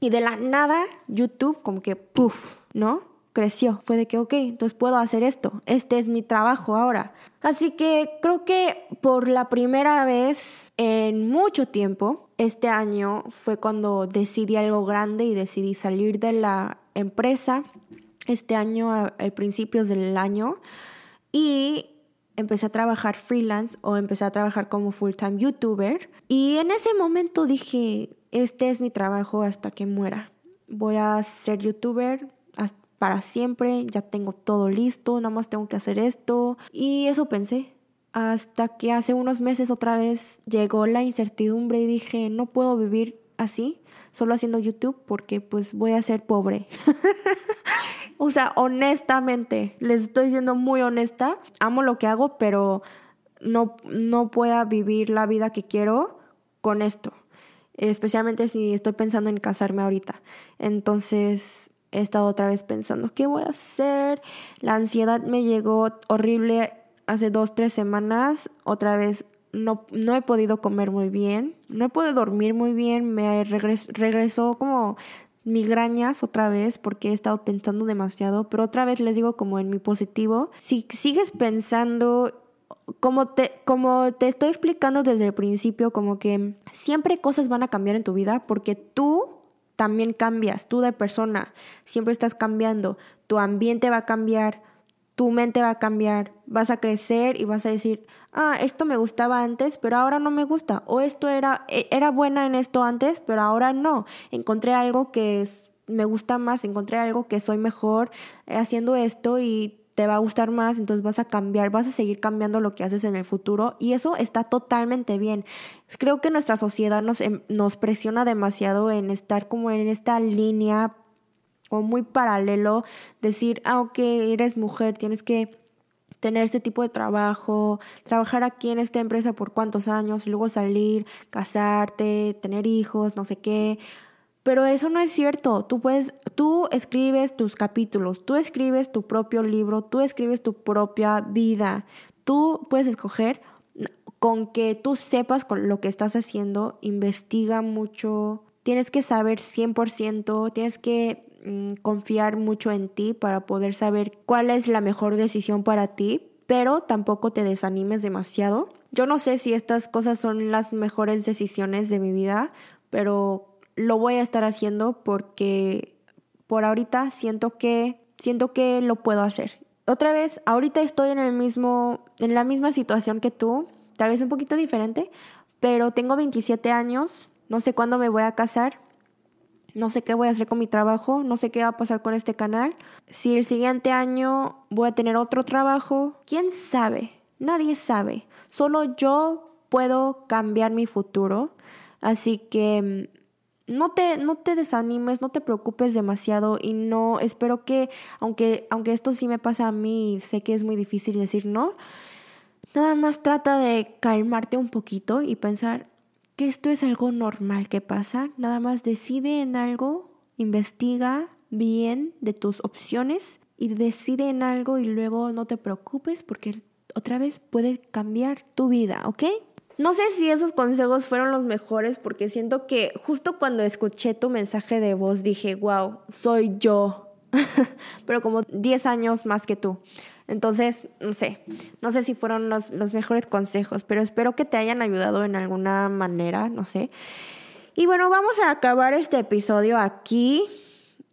y de la nada YouTube como que, puff, ¿no? creció. Fue de que, ok, entonces puedo hacer esto. Este es mi trabajo ahora. Así que creo que por la primera vez en mucho tiempo, este año fue cuando decidí algo grande y decidí salir de la empresa. Este año, al principios del año. Y empecé a trabajar freelance o empecé a trabajar como full-time youtuber. Y en ese momento dije, este es mi trabajo hasta que muera. Voy a ser youtuber para siempre, ya tengo todo listo, nada más tengo que hacer esto. Y eso pensé. Hasta que hace unos meses otra vez llegó la incertidumbre y dije, no puedo vivir así, solo haciendo YouTube, porque pues voy a ser pobre. o sea, honestamente, les estoy siendo muy honesta, amo lo que hago, pero no, no pueda vivir la vida que quiero con esto especialmente si estoy pensando en casarme ahorita. Entonces, he estado otra vez pensando, ¿qué voy a hacer? La ansiedad me llegó horrible hace dos, tres semanas. Otra vez no, no he podido comer muy bien, no he podido dormir muy bien, me regresó como migrañas otra vez porque he estado pensando demasiado, pero otra vez les digo como en mi positivo, si sigues pensando como te, como te estoy explicando desde el principio, como que siempre cosas van a cambiar en tu vida porque tú también cambias, tú de persona, siempre estás cambiando, tu ambiente va a cambiar, tu mente va a cambiar, vas a crecer y vas a decir, ah, esto me gustaba antes, pero ahora no me gusta, o esto era, e, era buena en esto antes, pero ahora no, encontré algo que me gusta más, encontré algo que soy mejor haciendo esto y te va a gustar más, entonces vas a cambiar, vas a seguir cambiando lo que haces en el futuro y eso está totalmente bien. Creo que nuestra sociedad nos, em, nos presiona demasiado en estar como en esta línea o muy paralelo, decir, ah, ok, eres mujer, tienes que tener este tipo de trabajo, trabajar aquí en esta empresa por cuántos años, luego salir, casarte, tener hijos, no sé qué. Pero eso no es cierto. Tú puedes, tú escribes tus capítulos, tú escribes tu propio libro, tú escribes tu propia vida. Tú puedes escoger con que tú sepas con lo que estás haciendo, investiga mucho, tienes que saber 100%, tienes que mm, confiar mucho en ti para poder saber cuál es la mejor decisión para ti, pero tampoco te desanimes demasiado. Yo no sé si estas cosas son las mejores decisiones de mi vida, pero lo voy a estar haciendo porque por ahorita siento que siento que lo puedo hacer. Otra vez, ahorita estoy en el mismo en la misma situación que tú, tal vez un poquito diferente, pero tengo 27 años, no sé cuándo me voy a casar. No sé qué voy a hacer con mi trabajo, no sé qué va a pasar con este canal. Si el siguiente año voy a tener otro trabajo, quién sabe, nadie sabe. Solo yo puedo cambiar mi futuro. Así que no te, no te desanimes, no te preocupes demasiado y no, espero que, aunque, aunque esto sí me pasa a mí, sé que es muy difícil decir no, nada más trata de calmarte un poquito y pensar, que esto es algo normal que pasa. Nada más decide en algo, investiga bien de tus opciones y decide en algo y luego no te preocupes porque otra vez puede cambiar tu vida, ¿ok? No sé si esos consejos fueron los mejores porque siento que justo cuando escuché tu mensaje de voz dije, wow, soy yo, pero como 10 años más que tú. Entonces, no sé, no sé si fueron los, los, mejores consejos, pero espero que te hayan ayudado en alguna manera, no sé. Y bueno, vamos a acabar este episodio aquí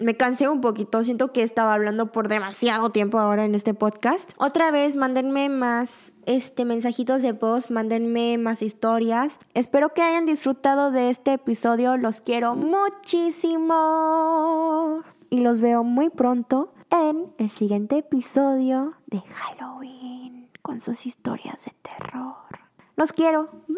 me cansé un poquito, siento que he estado hablando por demasiado tiempo ahora en este podcast. Otra vez, mándenme más este mensajitos de voz, mándenme más historias. Espero que hayan disfrutado de este episodio, los quiero muchísimo. Y los veo muy pronto en el siguiente episodio de Halloween con sus historias de terror. Los quiero. Bye.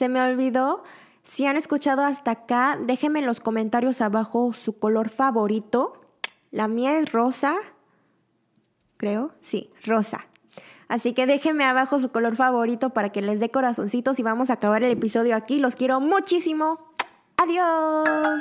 Se me olvidó. Si han escuchado hasta acá, déjenme en los comentarios abajo su color favorito. La mía es rosa. Creo, sí, rosa. Así que déjenme abajo su color favorito para que les dé corazoncitos y vamos a acabar el episodio aquí. Los quiero muchísimo. Adiós.